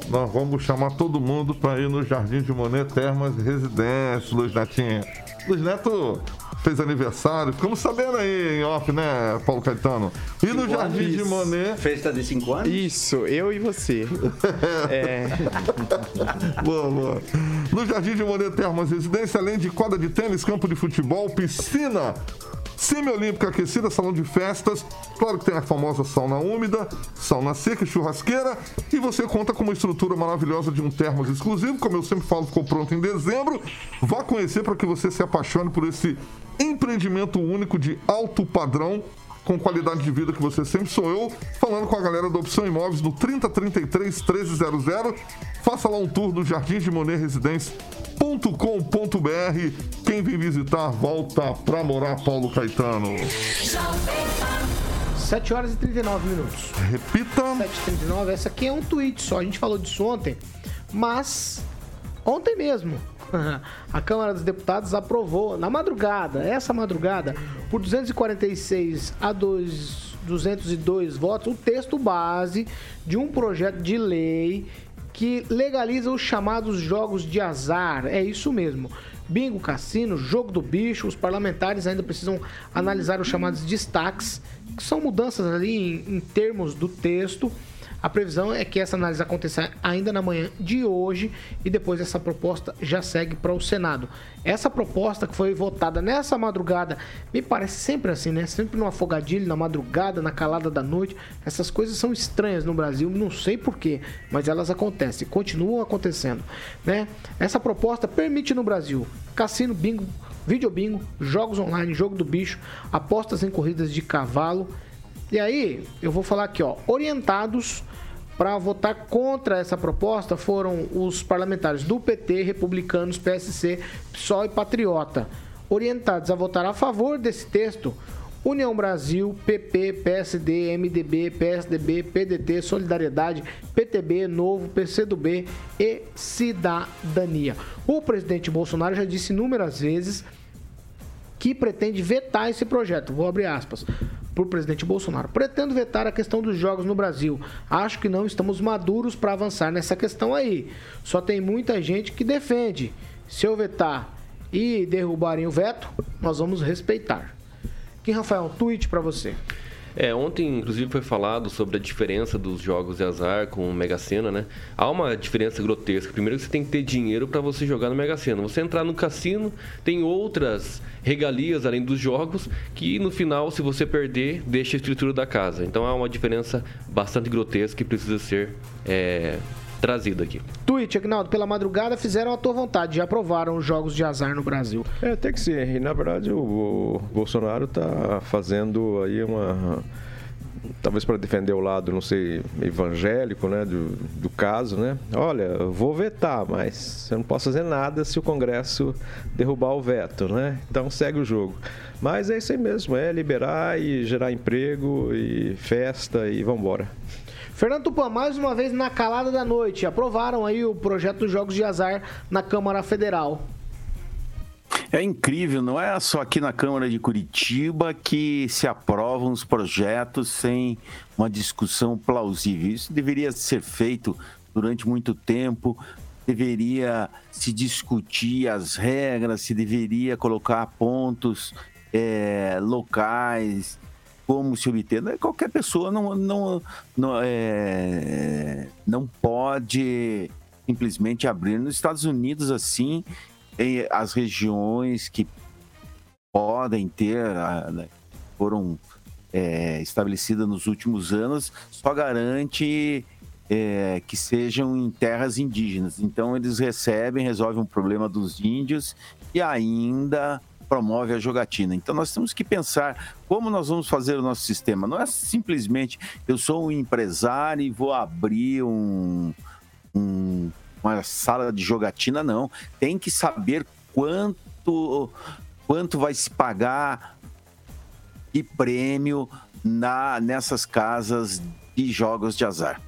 nós vamos chamar todo mundo para ir no Jardim de Monet Termas Residência, Luiz Netinho. Luiz Neto fez aniversário, ficamos sabendo aí em off, né, Paulo Caetano? E no Jardim de Monet. Festa de 5 anos? Isso, eu e você. é. boa, boa. No Jardim de Monet Termas Residência, além de quadra de tênis, campo de futebol, piscina semi-olímpica aquecida, salão de festas. Claro que tem a famosa sauna úmida, sauna seca churrasqueira. E você conta com uma estrutura maravilhosa de um termos exclusivo. Como eu sempre falo, ficou pronto em dezembro. Vá conhecer para que você se apaixone por esse empreendimento único de alto padrão com qualidade de vida que você sempre sonhou, falando com a galera da Opção Imóveis no 3033 1300. Faça lá um tour no Jardim de Monet Residência.com.br. Quem vem visitar, volta pra morar, Paulo Caetano. 7 horas e 39 minutos. Repita. 7h39. Essa aqui é um tweet só. A gente falou disso ontem, mas ontem mesmo a Câmara dos Deputados aprovou na madrugada, essa madrugada, por 246 a 2, 202 votos, o texto base de um projeto de lei que legaliza os chamados jogos de azar. É isso mesmo. Bingo, cassino, jogo do bicho, os parlamentares ainda precisam analisar os chamados destaques, que são mudanças ali em, em termos do texto a previsão é que essa análise aconteça ainda na manhã de hoje e depois essa proposta já segue para o Senado. Essa proposta que foi votada nessa madrugada, me parece sempre assim, né? Sempre no afogadilho, na madrugada, na calada da noite. Essas coisas são estranhas no Brasil, não sei porquê, mas elas acontecem, continuam acontecendo, né? Essa proposta permite no Brasil cassino, bingo, videobingo, jogos online, jogo do bicho, apostas em corridas de cavalo e aí, eu vou falar aqui, ó, orientados para votar contra essa proposta foram os parlamentares do PT, republicanos, PSC, PSOL e Patriota. Orientados a votar a favor desse texto, União Brasil, PP, PSD, MDB, PSDB, PDT, Solidariedade, PTB, Novo, PCdoB e Cidadania. O presidente Bolsonaro já disse inúmeras vezes que pretende vetar esse projeto. Vou abrir aspas o presidente Bolsonaro. Pretendo vetar a questão dos jogos no Brasil. Acho que não estamos maduros para avançar nessa questão aí. Só tem muita gente que defende. Se eu vetar e derrubarem o veto, nós vamos respeitar. Aqui, Rafael, um tweet para você. É, ontem, inclusive, foi falado sobre a diferença dos jogos de azar com o Mega Sena, né? Há uma diferença grotesca. Primeiro, você tem que ter dinheiro para você jogar no Mega Sena. Você entrar no cassino, tem outras regalias além dos jogos que, no final, se você perder, deixa a estrutura da casa. Então, há uma diferença bastante grotesca que precisa ser é, trazida aqui. Tweet, Agnaldo, pela madrugada fizeram a tua vontade, já aprovaram os jogos de azar no Brasil. É, tem que ser. E, na verdade, o, o Bolsonaro está fazendo aí uma talvez para defender o lado, não sei, evangélico, né, do, do caso, né? Olha, eu vou vetar, mas eu não posso fazer nada se o Congresso derrubar o veto, né? Então segue o jogo. Mas é isso aí mesmo, é liberar e gerar emprego e festa e vamos embora. Fernando Tupan, mais uma vez na calada da noite, aprovaram aí o projeto dos Jogos de Azar na Câmara Federal. É incrível, não é só aqui na Câmara de Curitiba que se aprovam os projetos sem uma discussão plausível. Isso deveria ser feito durante muito tempo, deveria se discutir as regras, se deveria colocar pontos é, locais, como se obter. É, qualquer pessoa não, não, não, é, não pode simplesmente abrir. Nos Estados Unidos, assim, as regiões que podem ter, né, foram é, estabelecidas nos últimos anos, só garante é, que sejam em terras indígenas. Então eles recebem, resolvem o problema dos índios e ainda promove a jogatina. Então nós temos que pensar como nós vamos fazer o nosso sistema. Não é simplesmente eu sou um empresário e vou abrir um, um uma sala de jogatina, não. Tem que saber quanto, quanto vai se pagar de prêmio na, nessas casas de jogos de azar.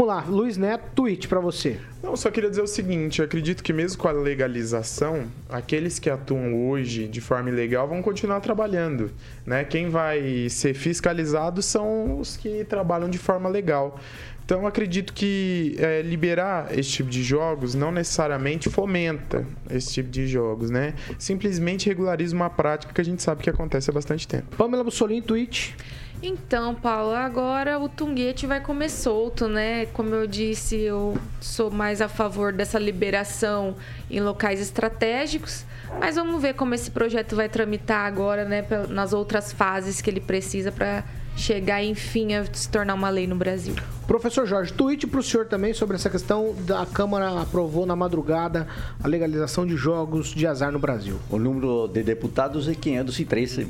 Vamos lá, Luiz Neto, tweet para você. Não, só queria dizer o seguinte, eu acredito que mesmo com a legalização, aqueles que atuam hoje de forma ilegal vão continuar trabalhando, né? Quem vai ser fiscalizado são os que trabalham de forma legal. Então, acredito que é, liberar esse tipo de jogos não necessariamente fomenta esse tipo de jogos, né? Simplesmente regulariza uma prática que a gente sabe que acontece há bastante tempo. Pamela Bussolini, tweet. Então, Paulo, agora o Tunguete vai comer solto, né? Como eu disse, eu sou mais a favor dessa liberação em locais estratégicos. Mas vamos ver como esse projeto vai tramitar agora, né? Nas outras fases que ele precisa para chegar, enfim, a se tornar uma lei no Brasil. Professor Jorge, tweet para o senhor também sobre essa questão da Câmara aprovou na madrugada a legalização de jogos de azar no Brasil. O número de deputados é 513.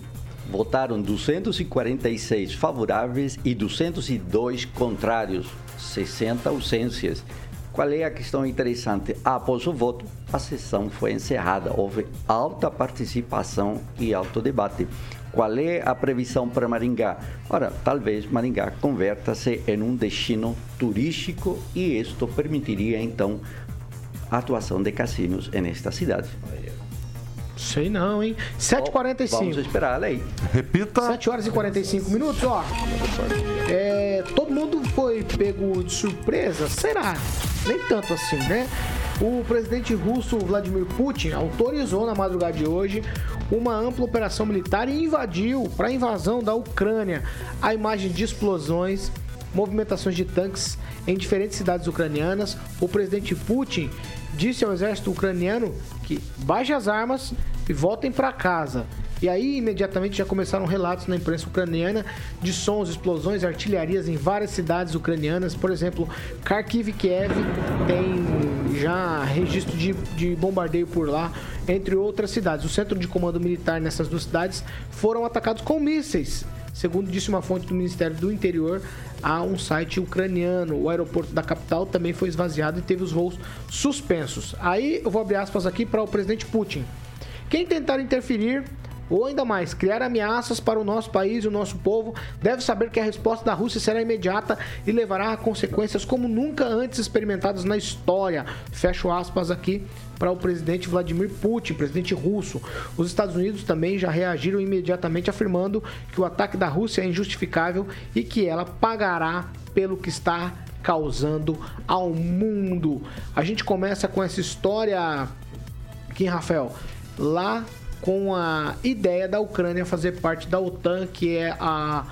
Votaram 246 favoráveis e 202 contrários, 60 ausências. Qual é a questão interessante? Após o voto, a sessão foi encerrada. Houve alta participação e alto debate. Qual é a previsão para Maringá? Ora, talvez Maringá converta-se em um destino turístico e isto permitiria então a atuação de cassinos nesta cidade. Sei não, hein? 7h45. Vamos esperar a lei. Repita. 7 horas e 45 minutos, ó. É, todo mundo foi pego de surpresa? Será? Nem tanto assim, né? O presidente russo Vladimir Putin autorizou na madrugada de hoje uma ampla operação militar e invadiu para a invasão da Ucrânia. A imagem de explosões, movimentações de tanques em diferentes cidades ucranianas. O presidente Putin disse ao exército ucraniano que baixe as armas e voltem para casa. E aí, imediatamente, já começaram relatos na imprensa ucraniana de sons, explosões, artilharias em várias cidades ucranianas. Por exemplo, Kharkiv Kiev tem já registro de, de bombardeio por lá, entre outras cidades. O centro de comando militar nessas duas cidades foram atacados com mísseis. Segundo disse uma fonte do Ministério do Interior a um site ucraniano. O aeroporto da capital também foi esvaziado e teve os voos suspensos. Aí eu vou abrir aspas aqui para o presidente Putin. Quem tentar interferir ou ainda mais, criar ameaças para o nosso país e o nosso povo, deve saber que a resposta da Rússia será imediata e levará a consequências como nunca antes experimentadas na história. Fecho aspas aqui para o presidente Vladimir Putin, presidente russo. Os Estados Unidos também já reagiram imediatamente afirmando que o ataque da Rússia é injustificável e que ela pagará pelo que está causando ao mundo. A gente começa com essa história aqui, Rafael, lá com a ideia da Ucrânia fazer parte da OTAN, que é a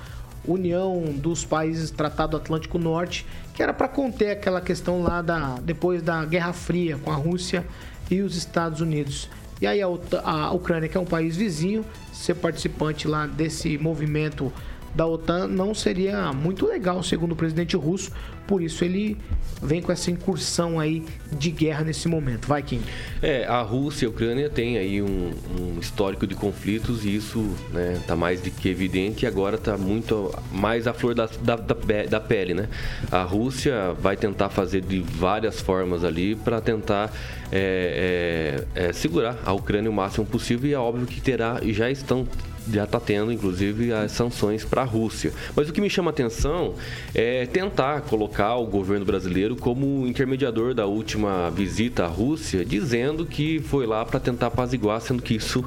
União dos Países Tratado Atlântico Norte, que era para conter aquela questão lá da depois da Guerra Fria com a Rússia e os Estados Unidos. E aí a, a Ucrânia, que é um país vizinho, ser participante lá desse movimento da OTAN não seria muito legal, segundo o presidente russo. Por isso ele vem com essa incursão aí de guerra nesse momento. Vai, Kim. É, a Rússia e a Ucrânia têm aí um, um histórico de conflitos e isso né, tá mais do que evidente e agora está muito mais à flor da, da, da, pele, né? A Rússia vai tentar fazer de várias formas ali para tentar é, é, é, segurar a Ucrânia o máximo possível e é óbvio que terá e já estão já está tendo, inclusive, as sanções para a Rússia. Mas o que me chama a atenção é tentar colocar o governo brasileiro como intermediador da última visita à Rússia, dizendo que foi lá para tentar apaziguar, sendo que isso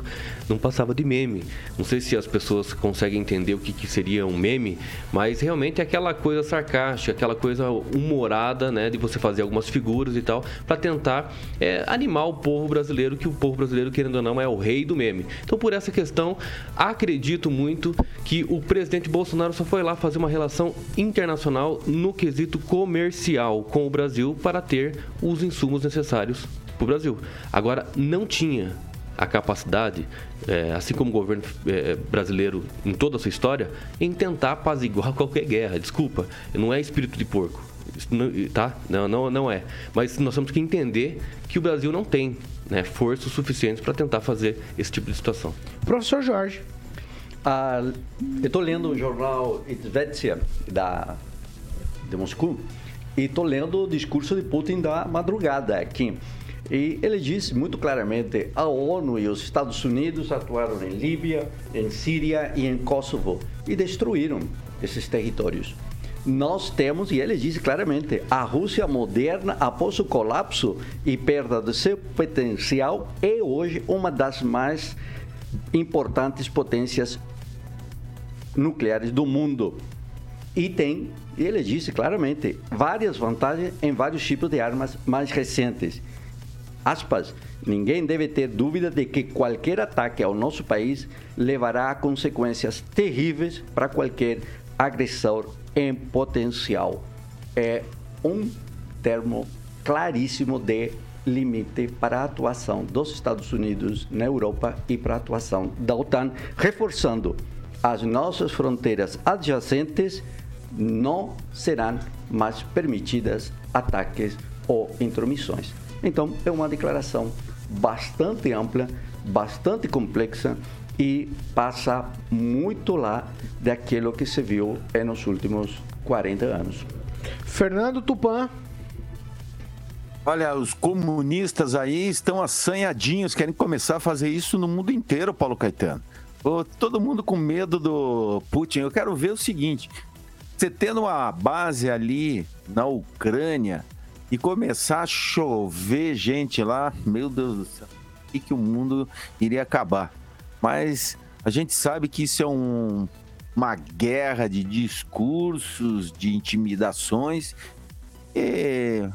não passava de meme. Não sei se as pessoas conseguem entender o que, que seria um meme, mas realmente é aquela coisa sarcástica, aquela coisa humorada, né, de você fazer algumas figuras e tal, para tentar é, animar o povo brasileiro, que o povo brasileiro, querendo ou não, é o rei do meme. Então, por essa questão, acredito muito que o presidente Bolsonaro só foi lá fazer uma relação internacional no quesito comercial com o Brasil para ter os insumos necessários para o Brasil. Agora, não tinha a capacidade, é, assim como o governo é, brasileiro em toda a sua história, em tentar apaziguar qualquer guerra. Desculpa, não é espírito de porco, tá? Não, não, não é. Mas nós temos que entender que o Brasil não tem né, forças suficientes para tentar fazer esse tipo de situação. Professor Jorge. Ah, eu estou lendo o jornal Izvestia da de Moscou e estou lendo o discurso de Putin da madrugada aqui. E ele disse muito claramente: a ONU e os Estados Unidos atuaram em Líbia, em Síria e em Kosovo e destruíram esses territórios. Nós temos, e ele disse claramente, a Rússia moderna, após o colapso e perda de seu potencial, é hoje uma das mais importantes potências nucleares do mundo. E tem, ele disse claramente, várias vantagens em vários tipos de armas mais recentes aspas, ninguém deve ter dúvida de que qualquer ataque ao nosso país levará a consequências terríveis para qualquer agressor em potencial. É um termo claríssimo de limite para a atuação dos Estados Unidos na Europa e para a atuação da OTAN, reforçando as nossas fronteiras adjacentes não serão mais permitidas ataques ou intromissões. Então, é uma declaração bastante ampla, bastante complexa e passa muito lá daquilo que se viu nos últimos 40 anos. Fernando Tupan. Olha, os comunistas aí estão assanhadinhos, querem começar a fazer isso no mundo inteiro, Paulo Caetano. Todo mundo com medo do Putin. Eu quero ver o seguinte: você tendo uma base ali na Ucrânia, e começar a chover gente lá, meu Deus do céu, e que o mundo iria acabar. Mas a gente sabe que isso é um, uma guerra de discursos, de intimidações. E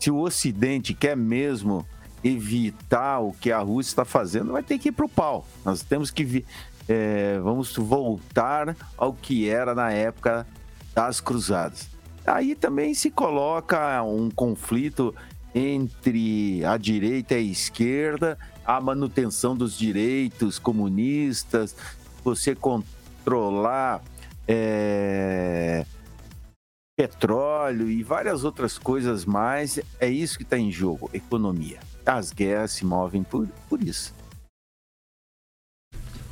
se o Ocidente quer mesmo evitar o que a Rússia está fazendo, vai ter que ir para o pau. Nós temos que é, vamos voltar ao que era na época das cruzadas. Aí também se coloca um conflito entre a direita e a esquerda, a manutenção dos direitos comunistas, você controlar é, petróleo e várias outras coisas mais. É isso que está em jogo, economia. As guerras se movem por, por isso.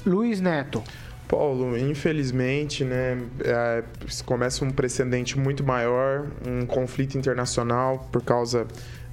Luiz Neto. Paulo, infelizmente, né, é, começa um precedente muito maior, um conflito internacional por causa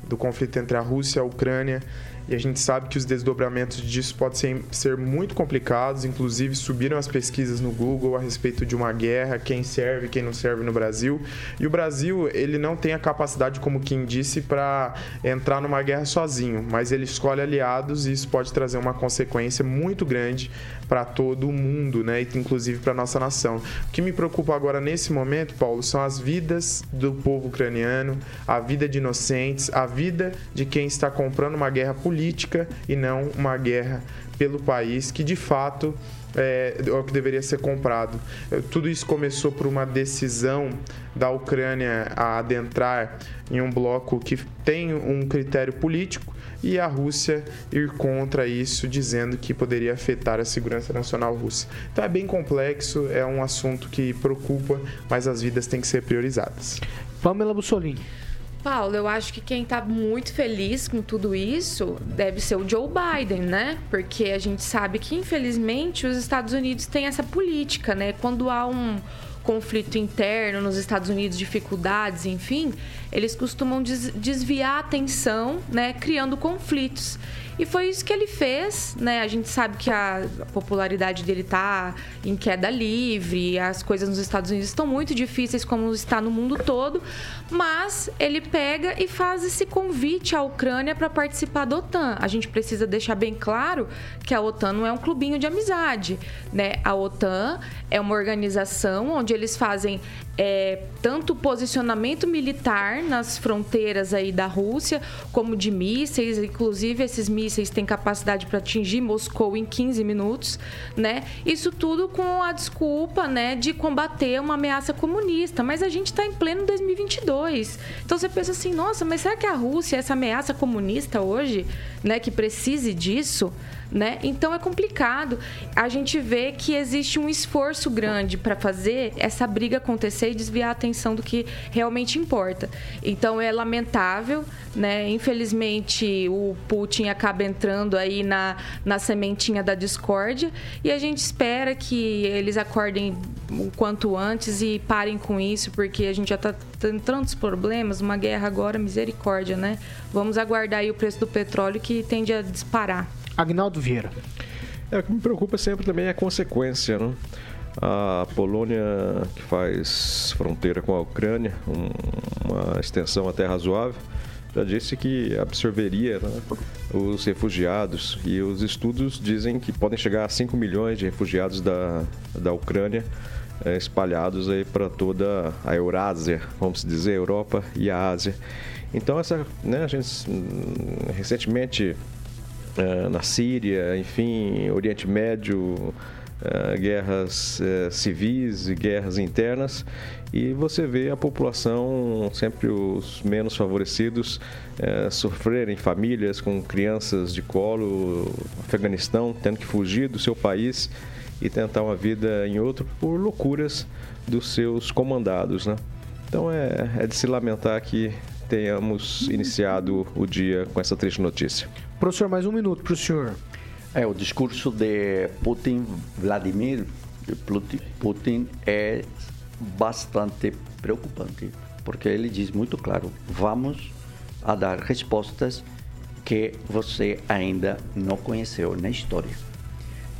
do conflito entre a Rússia e a Ucrânia. E a gente sabe que os desdobramentos disso podem ser, ser, muito complicados, inclusive subiram as pesquisas no Google a respeito de uma guerra, quem serve, quem não serve no Brasil. E o Brasil, ele não tem a capacidade, como quem disse, para entrar numa guerra sozinho, mas ele escolhe aliados e isso pode trazer uma consequência muito grande para todo o mundo, né? E inclusive para nossa nação. O que me preocupa agora nesse momento, Paulo, são as vidas do povo ucraniano, a vida de inocentes, a vida de quem está comprando uma guerra política e não uma guerra pelo país que de fato é, é o que deveria ser comprado. É, tudo isso começou por uma decisão da Ucrânia a adentrar em um bloco que tem um critério político e a Rússia ir contra isso, dizendo que poderia afetar a segurança nacional russa. Então é bem complexo, é um assunto que preocupa, mas as vidas têm que ser priorizadas. Pamela Bussolini. Paulo, eu acho que quem está muito feliz com tudo isso deve ser o Joe Biden, né? Porque a gente sabe que, infelizmente, os Estados Unidos têm essa política, né? Quando há um conflito interno nos Estados Unidos, dificuldades, enfim, eles costumam desviar a atenção, né, criando conflitos. E foi isso que ele fez, né? A gente sabe que a popularidade dele tá em queda livre, as coisas nos Estados Unidos estão muito difíceis como está no mundo todo, mas ele pega e faz esse convite à Ucrânia para participar da OTAN. A gente precisa deixar bem claro que a OTAN não é um clubinho de amizade, né? A OTAN é uma organização onde eles fazem é, tanto posicionamento militar nas fronteiras aí da Rússia, como de mísseis, inclusive esses mísseis têm capacidade para atingir Moscou em 15 minutos, né? Isso tudo com a desculpa, né, de combater uma ameaça comunista, mas a gente está em pleno 2022. Então você pensa assim, nossa, mas será que a Rússia é essa ameaça comunista hoje, né, que precise disso? Né? Então é complicado. A gente vê que existe um esforço grande para fazer essa briga acontecer e desviar a atenção do que realmente importa. Então é lamentável, né? Infelizmente o Putin acaba entrando aí na, na sementinha da discórdia e a gente espera que eles acordem o quanto antes e parem com isso, porque a gente já está tendo tantos problemas, uma guerra agora, misericórdia, né? Vamos aguardar aí o preço do petróleo que tende a disparar. Agnaldo Vieira. É, o que me preocupa sempre também é a consequência, né? A Polônia, que faz fronteira com a Ucrânia, um, uma extensão até razoável, já disse que absorveria né, os refugiados e os estudos dizem que podem chegar a 5 milhões de refugiados da, da Ucrânia é, espalhados aí para toda a Eurásia, vamos dizer, Europa e a Ásia. Então essa, né, a gente hum, recentemente na Síria, enfim, Oriente Médio, uh, guerras uh, civis e guerras internas, e você vê a população, sempre os menos favorecidos, sofrerem famílias com crianças de colo, Afeganistão, tendo que fugir do seu país e tentar uma vida em outro por loucuras dos seus comandados, né? Então é, é de se lamentar que tenhamos iniciado o dia com essa triste notícia. Professor, mais um minuto para o senhor. É, o discurso de Putin, Vladimir Putin, é bastante preocupante, porque ele diz muito claro: vamos a dar respostas que você ainda não conheceu na história.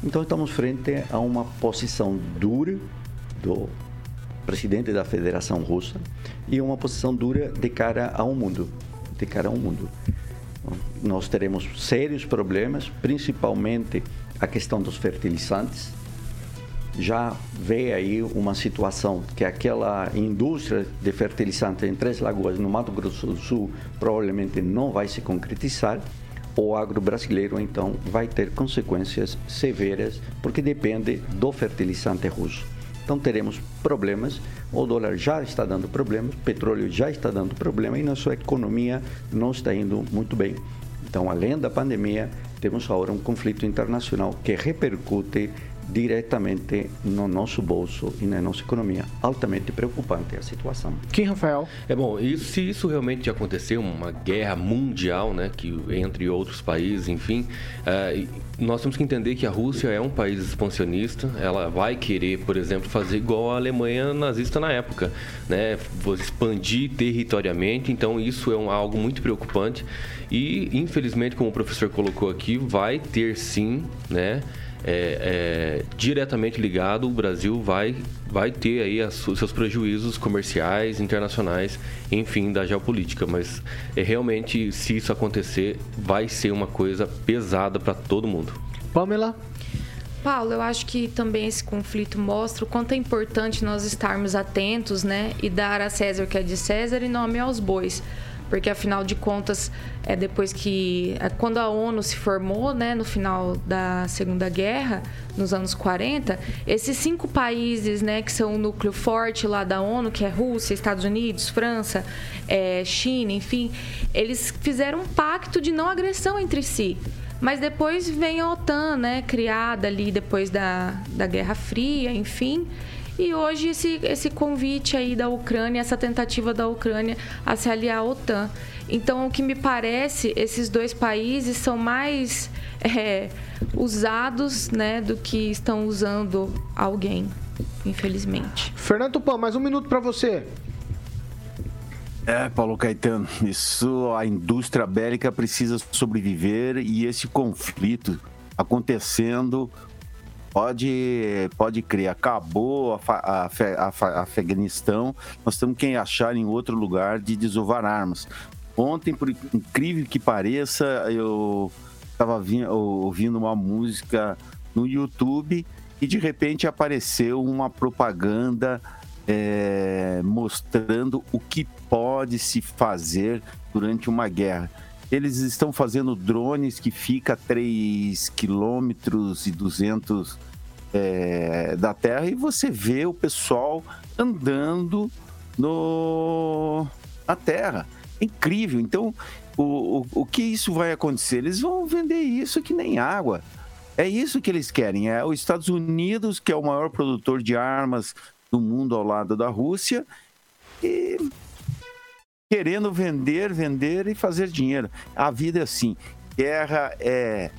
Então estamos frente a uma posição dura do presidente da Federação Russa e uma posição dura de cara ao mundo, de cara ao mundo nós teremos sérios problemas, principalmente a questão dos fertilizantes. Já vê aí uma situação que aquela indústria de fertilizante em Três Lagoas, no Mato Grosso do Sul, provavelmente não vai se concretizar. O agro brasileiro, então, vai ter consequências severas, porque depende do fertilizante russo. Então teremos problemas. O dólar já está dando problemas, o petróleo já está dando problema e nossa economia não está indo muito bem. Então, além da pandemia, temos agora um conflito internacional que repercute diretamente no nosso bolso e na nossa economia. Altamente preocupante a situação. Quem, Rafael? É bom, e se isso realmente acontecer, uma guerra mundial, né, que entre outros países, enfim, uh, nós temos que entender que a Rússia é um país expansionista, ela vai querer, por exemplo, fazer igual a Alemanha nazista na época, né, expandir territorialmente, então isso é um, algo muito preocupante e, infelizmente, como o professor colocou aqui, vai ter sim, né, é, é, diretamente ligado, o Brasil vai, vai ter aí os seus prejuízos comerciais, internacionais, enfim, da geopolítica. Mas é, realmente, se isso acontecer, vai ser uma coisa pesada para todo mundo. Pamela? Paulo, eu acho que também esse conflito mostra o quanto é importante nós estarmos atentos, né? E dar a César o que é de César e nome aos bois porque afinal de contas, é depois que é, quando a ONU se formou, né, no final da Segunda Guerra, nos anos 40, esses cinco países, né, que são o núcleo forte lá da ONU, que é Rússia, Estados Unidos, França, é, China, enfim, eles fizeram um pacto de não agressão entre si. Mas depois vem a OTAN, né, criada ali depois da, da Guerra Fria, enfim. E hoje esse, esse convite aí da Ucrânia, essa tentativa da Ucrânia a se aliar à OTAN. Então, o que me parece, esses dois países são mais é, usados né, do que estão usando alguém, infelizmente. Fernando Tupan, mais um minuto para você. É, Paulo Caetano, isso a indústria bélica precisa sobreviver e esse conflito acontecendo pode, pode crer. Acabou a, a, a, Afeganistão, nós temos que achar em outro lugar de desovar armas. Ontem, por incrível que pareça, eu estava ouvindo uma música no YouTube e de repente apareceu uma propaganda é, mostrando o que pode se fazer durante uma guerra. Eles estão fazendo drones que fica a 3 quilômetros e 200 é, da Terra e você vê o pessoal andando no, na Terra. É incrível. Então, o, o, o que isso vai acontecer? Eles vão vender isso que nem água. É isso que eles querem. É os Estados Unidos, que é o maior produtor de armas do mundo ao lado da Rússia e querendo vender, vender e fazer dinheiro. A vida é assim. Guerra é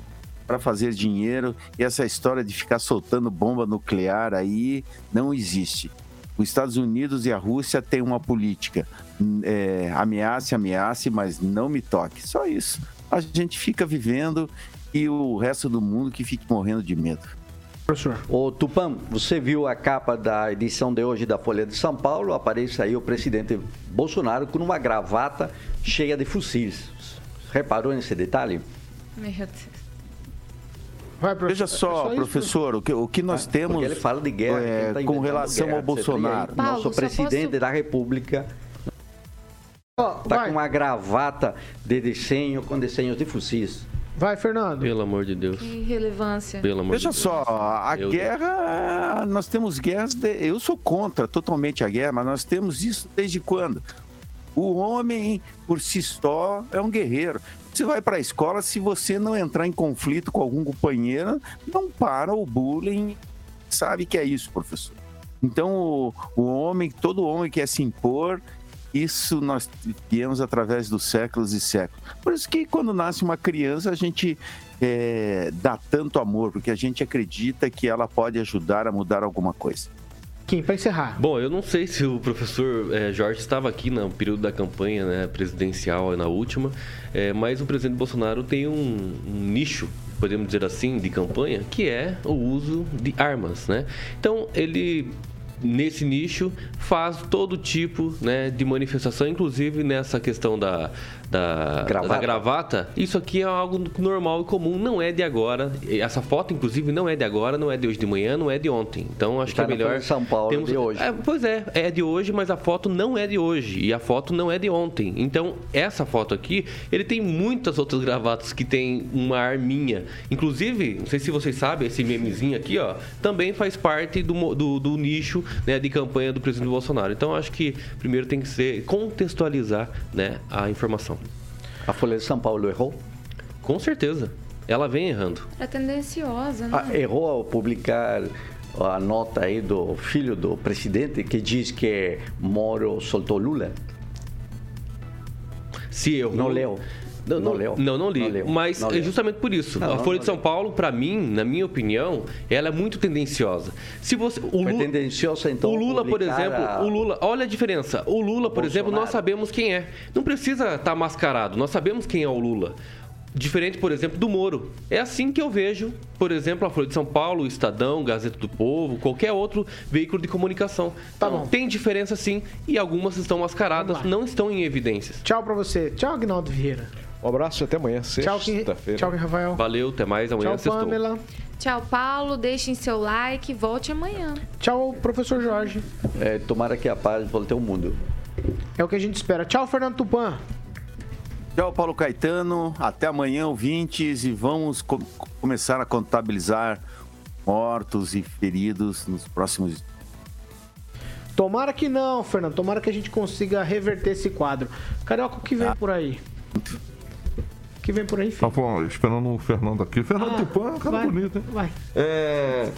para fazer dinheiro e essa história de ficar soltando bomba nuclear aí não existe. Os Estados Unidos e a Rússia têm uma política é, ameace, ameace, mas não me toque. Só isso. A gente fica vivendo e o resto do mundo que fique morrendo de medo. Professor. O Tupã, você viu a capa da edição de hoje da Folha de São Paulo? Aparece aí o presidente Bolsonaro com uma gravata cheia de fuzis. Reparou nesse detalhe? Meu Deus. Vai, Veja só, é só professor, o que, o que nós temos. ele fala de guerra é, tá com relação guerra, ao Bolsonaro. Paulo, Nosso presidente posso... da República está com uma gravata de desenho com desenhos de fuzis. Vai, Fernando. Pelo amor de Deus. Que relevância. Pelo amor Veja de só, a Meu guerra, Deus. nós temos guerras. De, eu sou contra totalmente a guerra, mas nós temos isso desde quando? O homem, por si só, é um guerreiro. Você vai para a escola, se você não entrar em conflito com algum companheiro, não para o bullying. Sabe que é isso, professor. Então, o, o homem, todo homem quer se impor isso nós viemos através dos séculos e séculos. Por isso que quando nasce uma criança, a gente é, dá tanto amor, porque a gente acredita que ela pode ajudar a mudar alguma coisa. Kim, para encerrar. Bom, eu não sei se o professor é, Jorge estava aqui no período da campanha né, presidencial, na última, é, mas o presidente Bolsonaro tem um, um nicho podemos dizer assim, de campanha, que é o uso de armas, né? Então, ele nesse nicho faz todo tipo né, de manifestação, inclusive nessa questão da, da gravata. da gravata. Isso aqui é algo normal e comum, não é de agora. Essa foto, inclusive, não é de agora, não é de hoje de manhã, não é de ontem. Então acho tá que é melhor. São Paulo temos... de hoje. É, pois é, é de hoje, mas a foto não é de hoje e a foto não é de ontem. Então essa foto aqui, ele tem muitas outras gravatas que tem uma arminha. Inclusive, não sei se vocês sabem, esse memezinho aqui, ó, também faz parte do, do, do nicho né, de campanha do presidente Bolsonaro. Então acho que primeiro tem que ser contextualizar né, a informação. A Folha de São Paulo errou? Com certeza. Ela vem errando. É tendenciosa, né? Ah, errou ao publicar a nota aí do filho do presidente que diz que Moro soltou Lula? Se errou. Não leu. Não, não, leu? Não, não li. Não mas não é justamente por isso. Não, a Folha de São Paulo, para mim, na minha opinião, ela é muito tendenciosa. Se você, o Lula, tendenciosa, então, o Lula, por exemplo, a... o Lula, olha a diferença. O Lula, por Bolsonaro. exemplo, nós sabemos quem é. Não precisa estar tá mascarado. Nós sabemos quem é o Lula. Diferente, por exemplo, do Moro. É assim que eu vejo, por exemplo, a Folha de São Paulo, o Estadão, Gazeta do Povo, qualquer outro veículo de comunicação. Tá então, bom. Tem diferença sim e algumas estão mascaradas, não estão em evidências. Tchau para você. Tchau, Agnaldo Vieira. Um abraço e até amanhã, sexta-feira. Tchau, Rafael. Valeu, até mais. Amanhã Tchau, Pamela. Tchau, Paulo. Deixem seu like. Volte amanhã. Tchau, professor Jorge. É, tomara que a paz volte ao mundo. É o que a gente espera. Tchau, Fernando Tupan. Tchau, Paulo Caetano. Até amanhã, ouvintes, e vamos co começar a contabilizar mortos e feridos nos próximos Tomara que não, Fernando. Tomara que a gente consiga reverter esse quadro. Carioca, o que vem ah. por aí? Que vem por aí, filho? Tá bom, esperando o Fernando aqui. Fernando ah, Tupã é um cara vai, bonito, hein? Vai. É,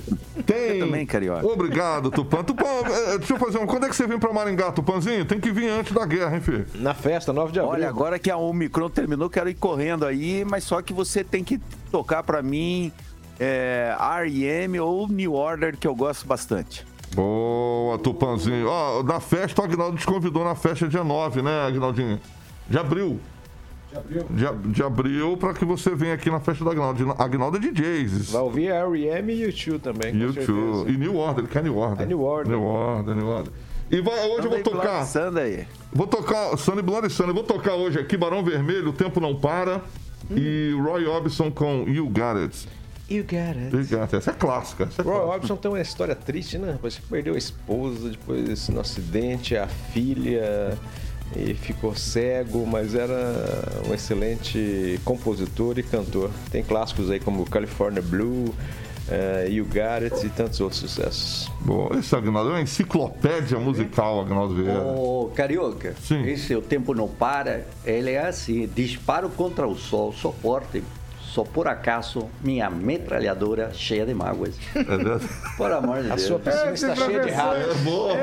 tem... Eu também, Carioca. Obrigado, Tupã. Tupã, é, deixa eu fazer um... Quando é que você vem pra Maringá, Tupãzinho? Tem que vir antes da guerra, hein, filho? Na festa, 9 de abril. Olha, agora que a Omicron terminou, quero ir correndo aí, mas só que você tem que tocar pra mim é, R.E.M. ou New Order, que eu gosto bastante. Boa, Tupanzinho. Ó, na festa, o Agnaldo te convidou na festa dia 9, né, Agnaldinho? De abril. De abril. De, abril pra que você venha aqui na festa da Agnaldo. Agnaldo é DJs. Vai ouvir R.E.M. e U2 também. U2. E New Order, ele quer New Order. É New Order. New Order, New Order. E vai, hoje eu vou tocar. Sunday. Vou tocar Sunny Bloody Sunday. Vou tocar hoje aqui Barão Vermelho, O Tempo Não Para. Hum. E Roy Orbison com You Got It. You got it. You got it. Essa é clássica. Essa é Roy Orbison tem uma história triste, né? Depois que perdeu a esposa, depois no acidente, a filha e ficou cego, mas era um excelente compositor e cantor. Tem clássicos aí como California Blue, uh, You Got It e tantos outros sucessos. Bom, esse Agnaldo é uma enciclopédia musical, Agnaldo Vieira. Ô, Carioca, Sim. esse O Tempo Não Para, ele é assim, disparo contra o sol, suporte só por acaso minha metralhadora cheia de mágoas. É? Por amor de Deus. A sua piscina está cheia de ratos. É boa.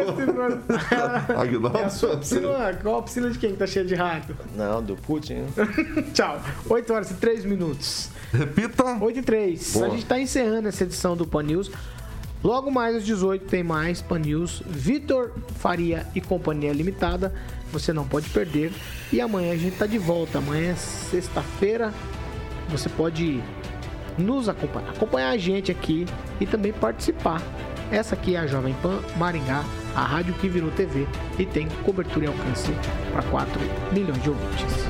Aguinaldo. a sua piscina, qual a piscina de quem está cheia de rato? Não, do Putin. Tchau. 8 horas e 3 minutos. Repita. 8 e 3. Boa. A gente está encerrando essa edição do Pan News. Logo mais às 18 tem mais Pan News. Vitor Faria e Companhia Limitada. Você não pode perder. E amanhã a gente está de volta. Amanhã é sexta-feira você pode nos acompanhar, acompanhar a gente aqui e também participar. Essa aqui é a Jovem Pan Maringá, a rádio que virou TV e tem cobertura e alcance para 4 milhões de ouvintes.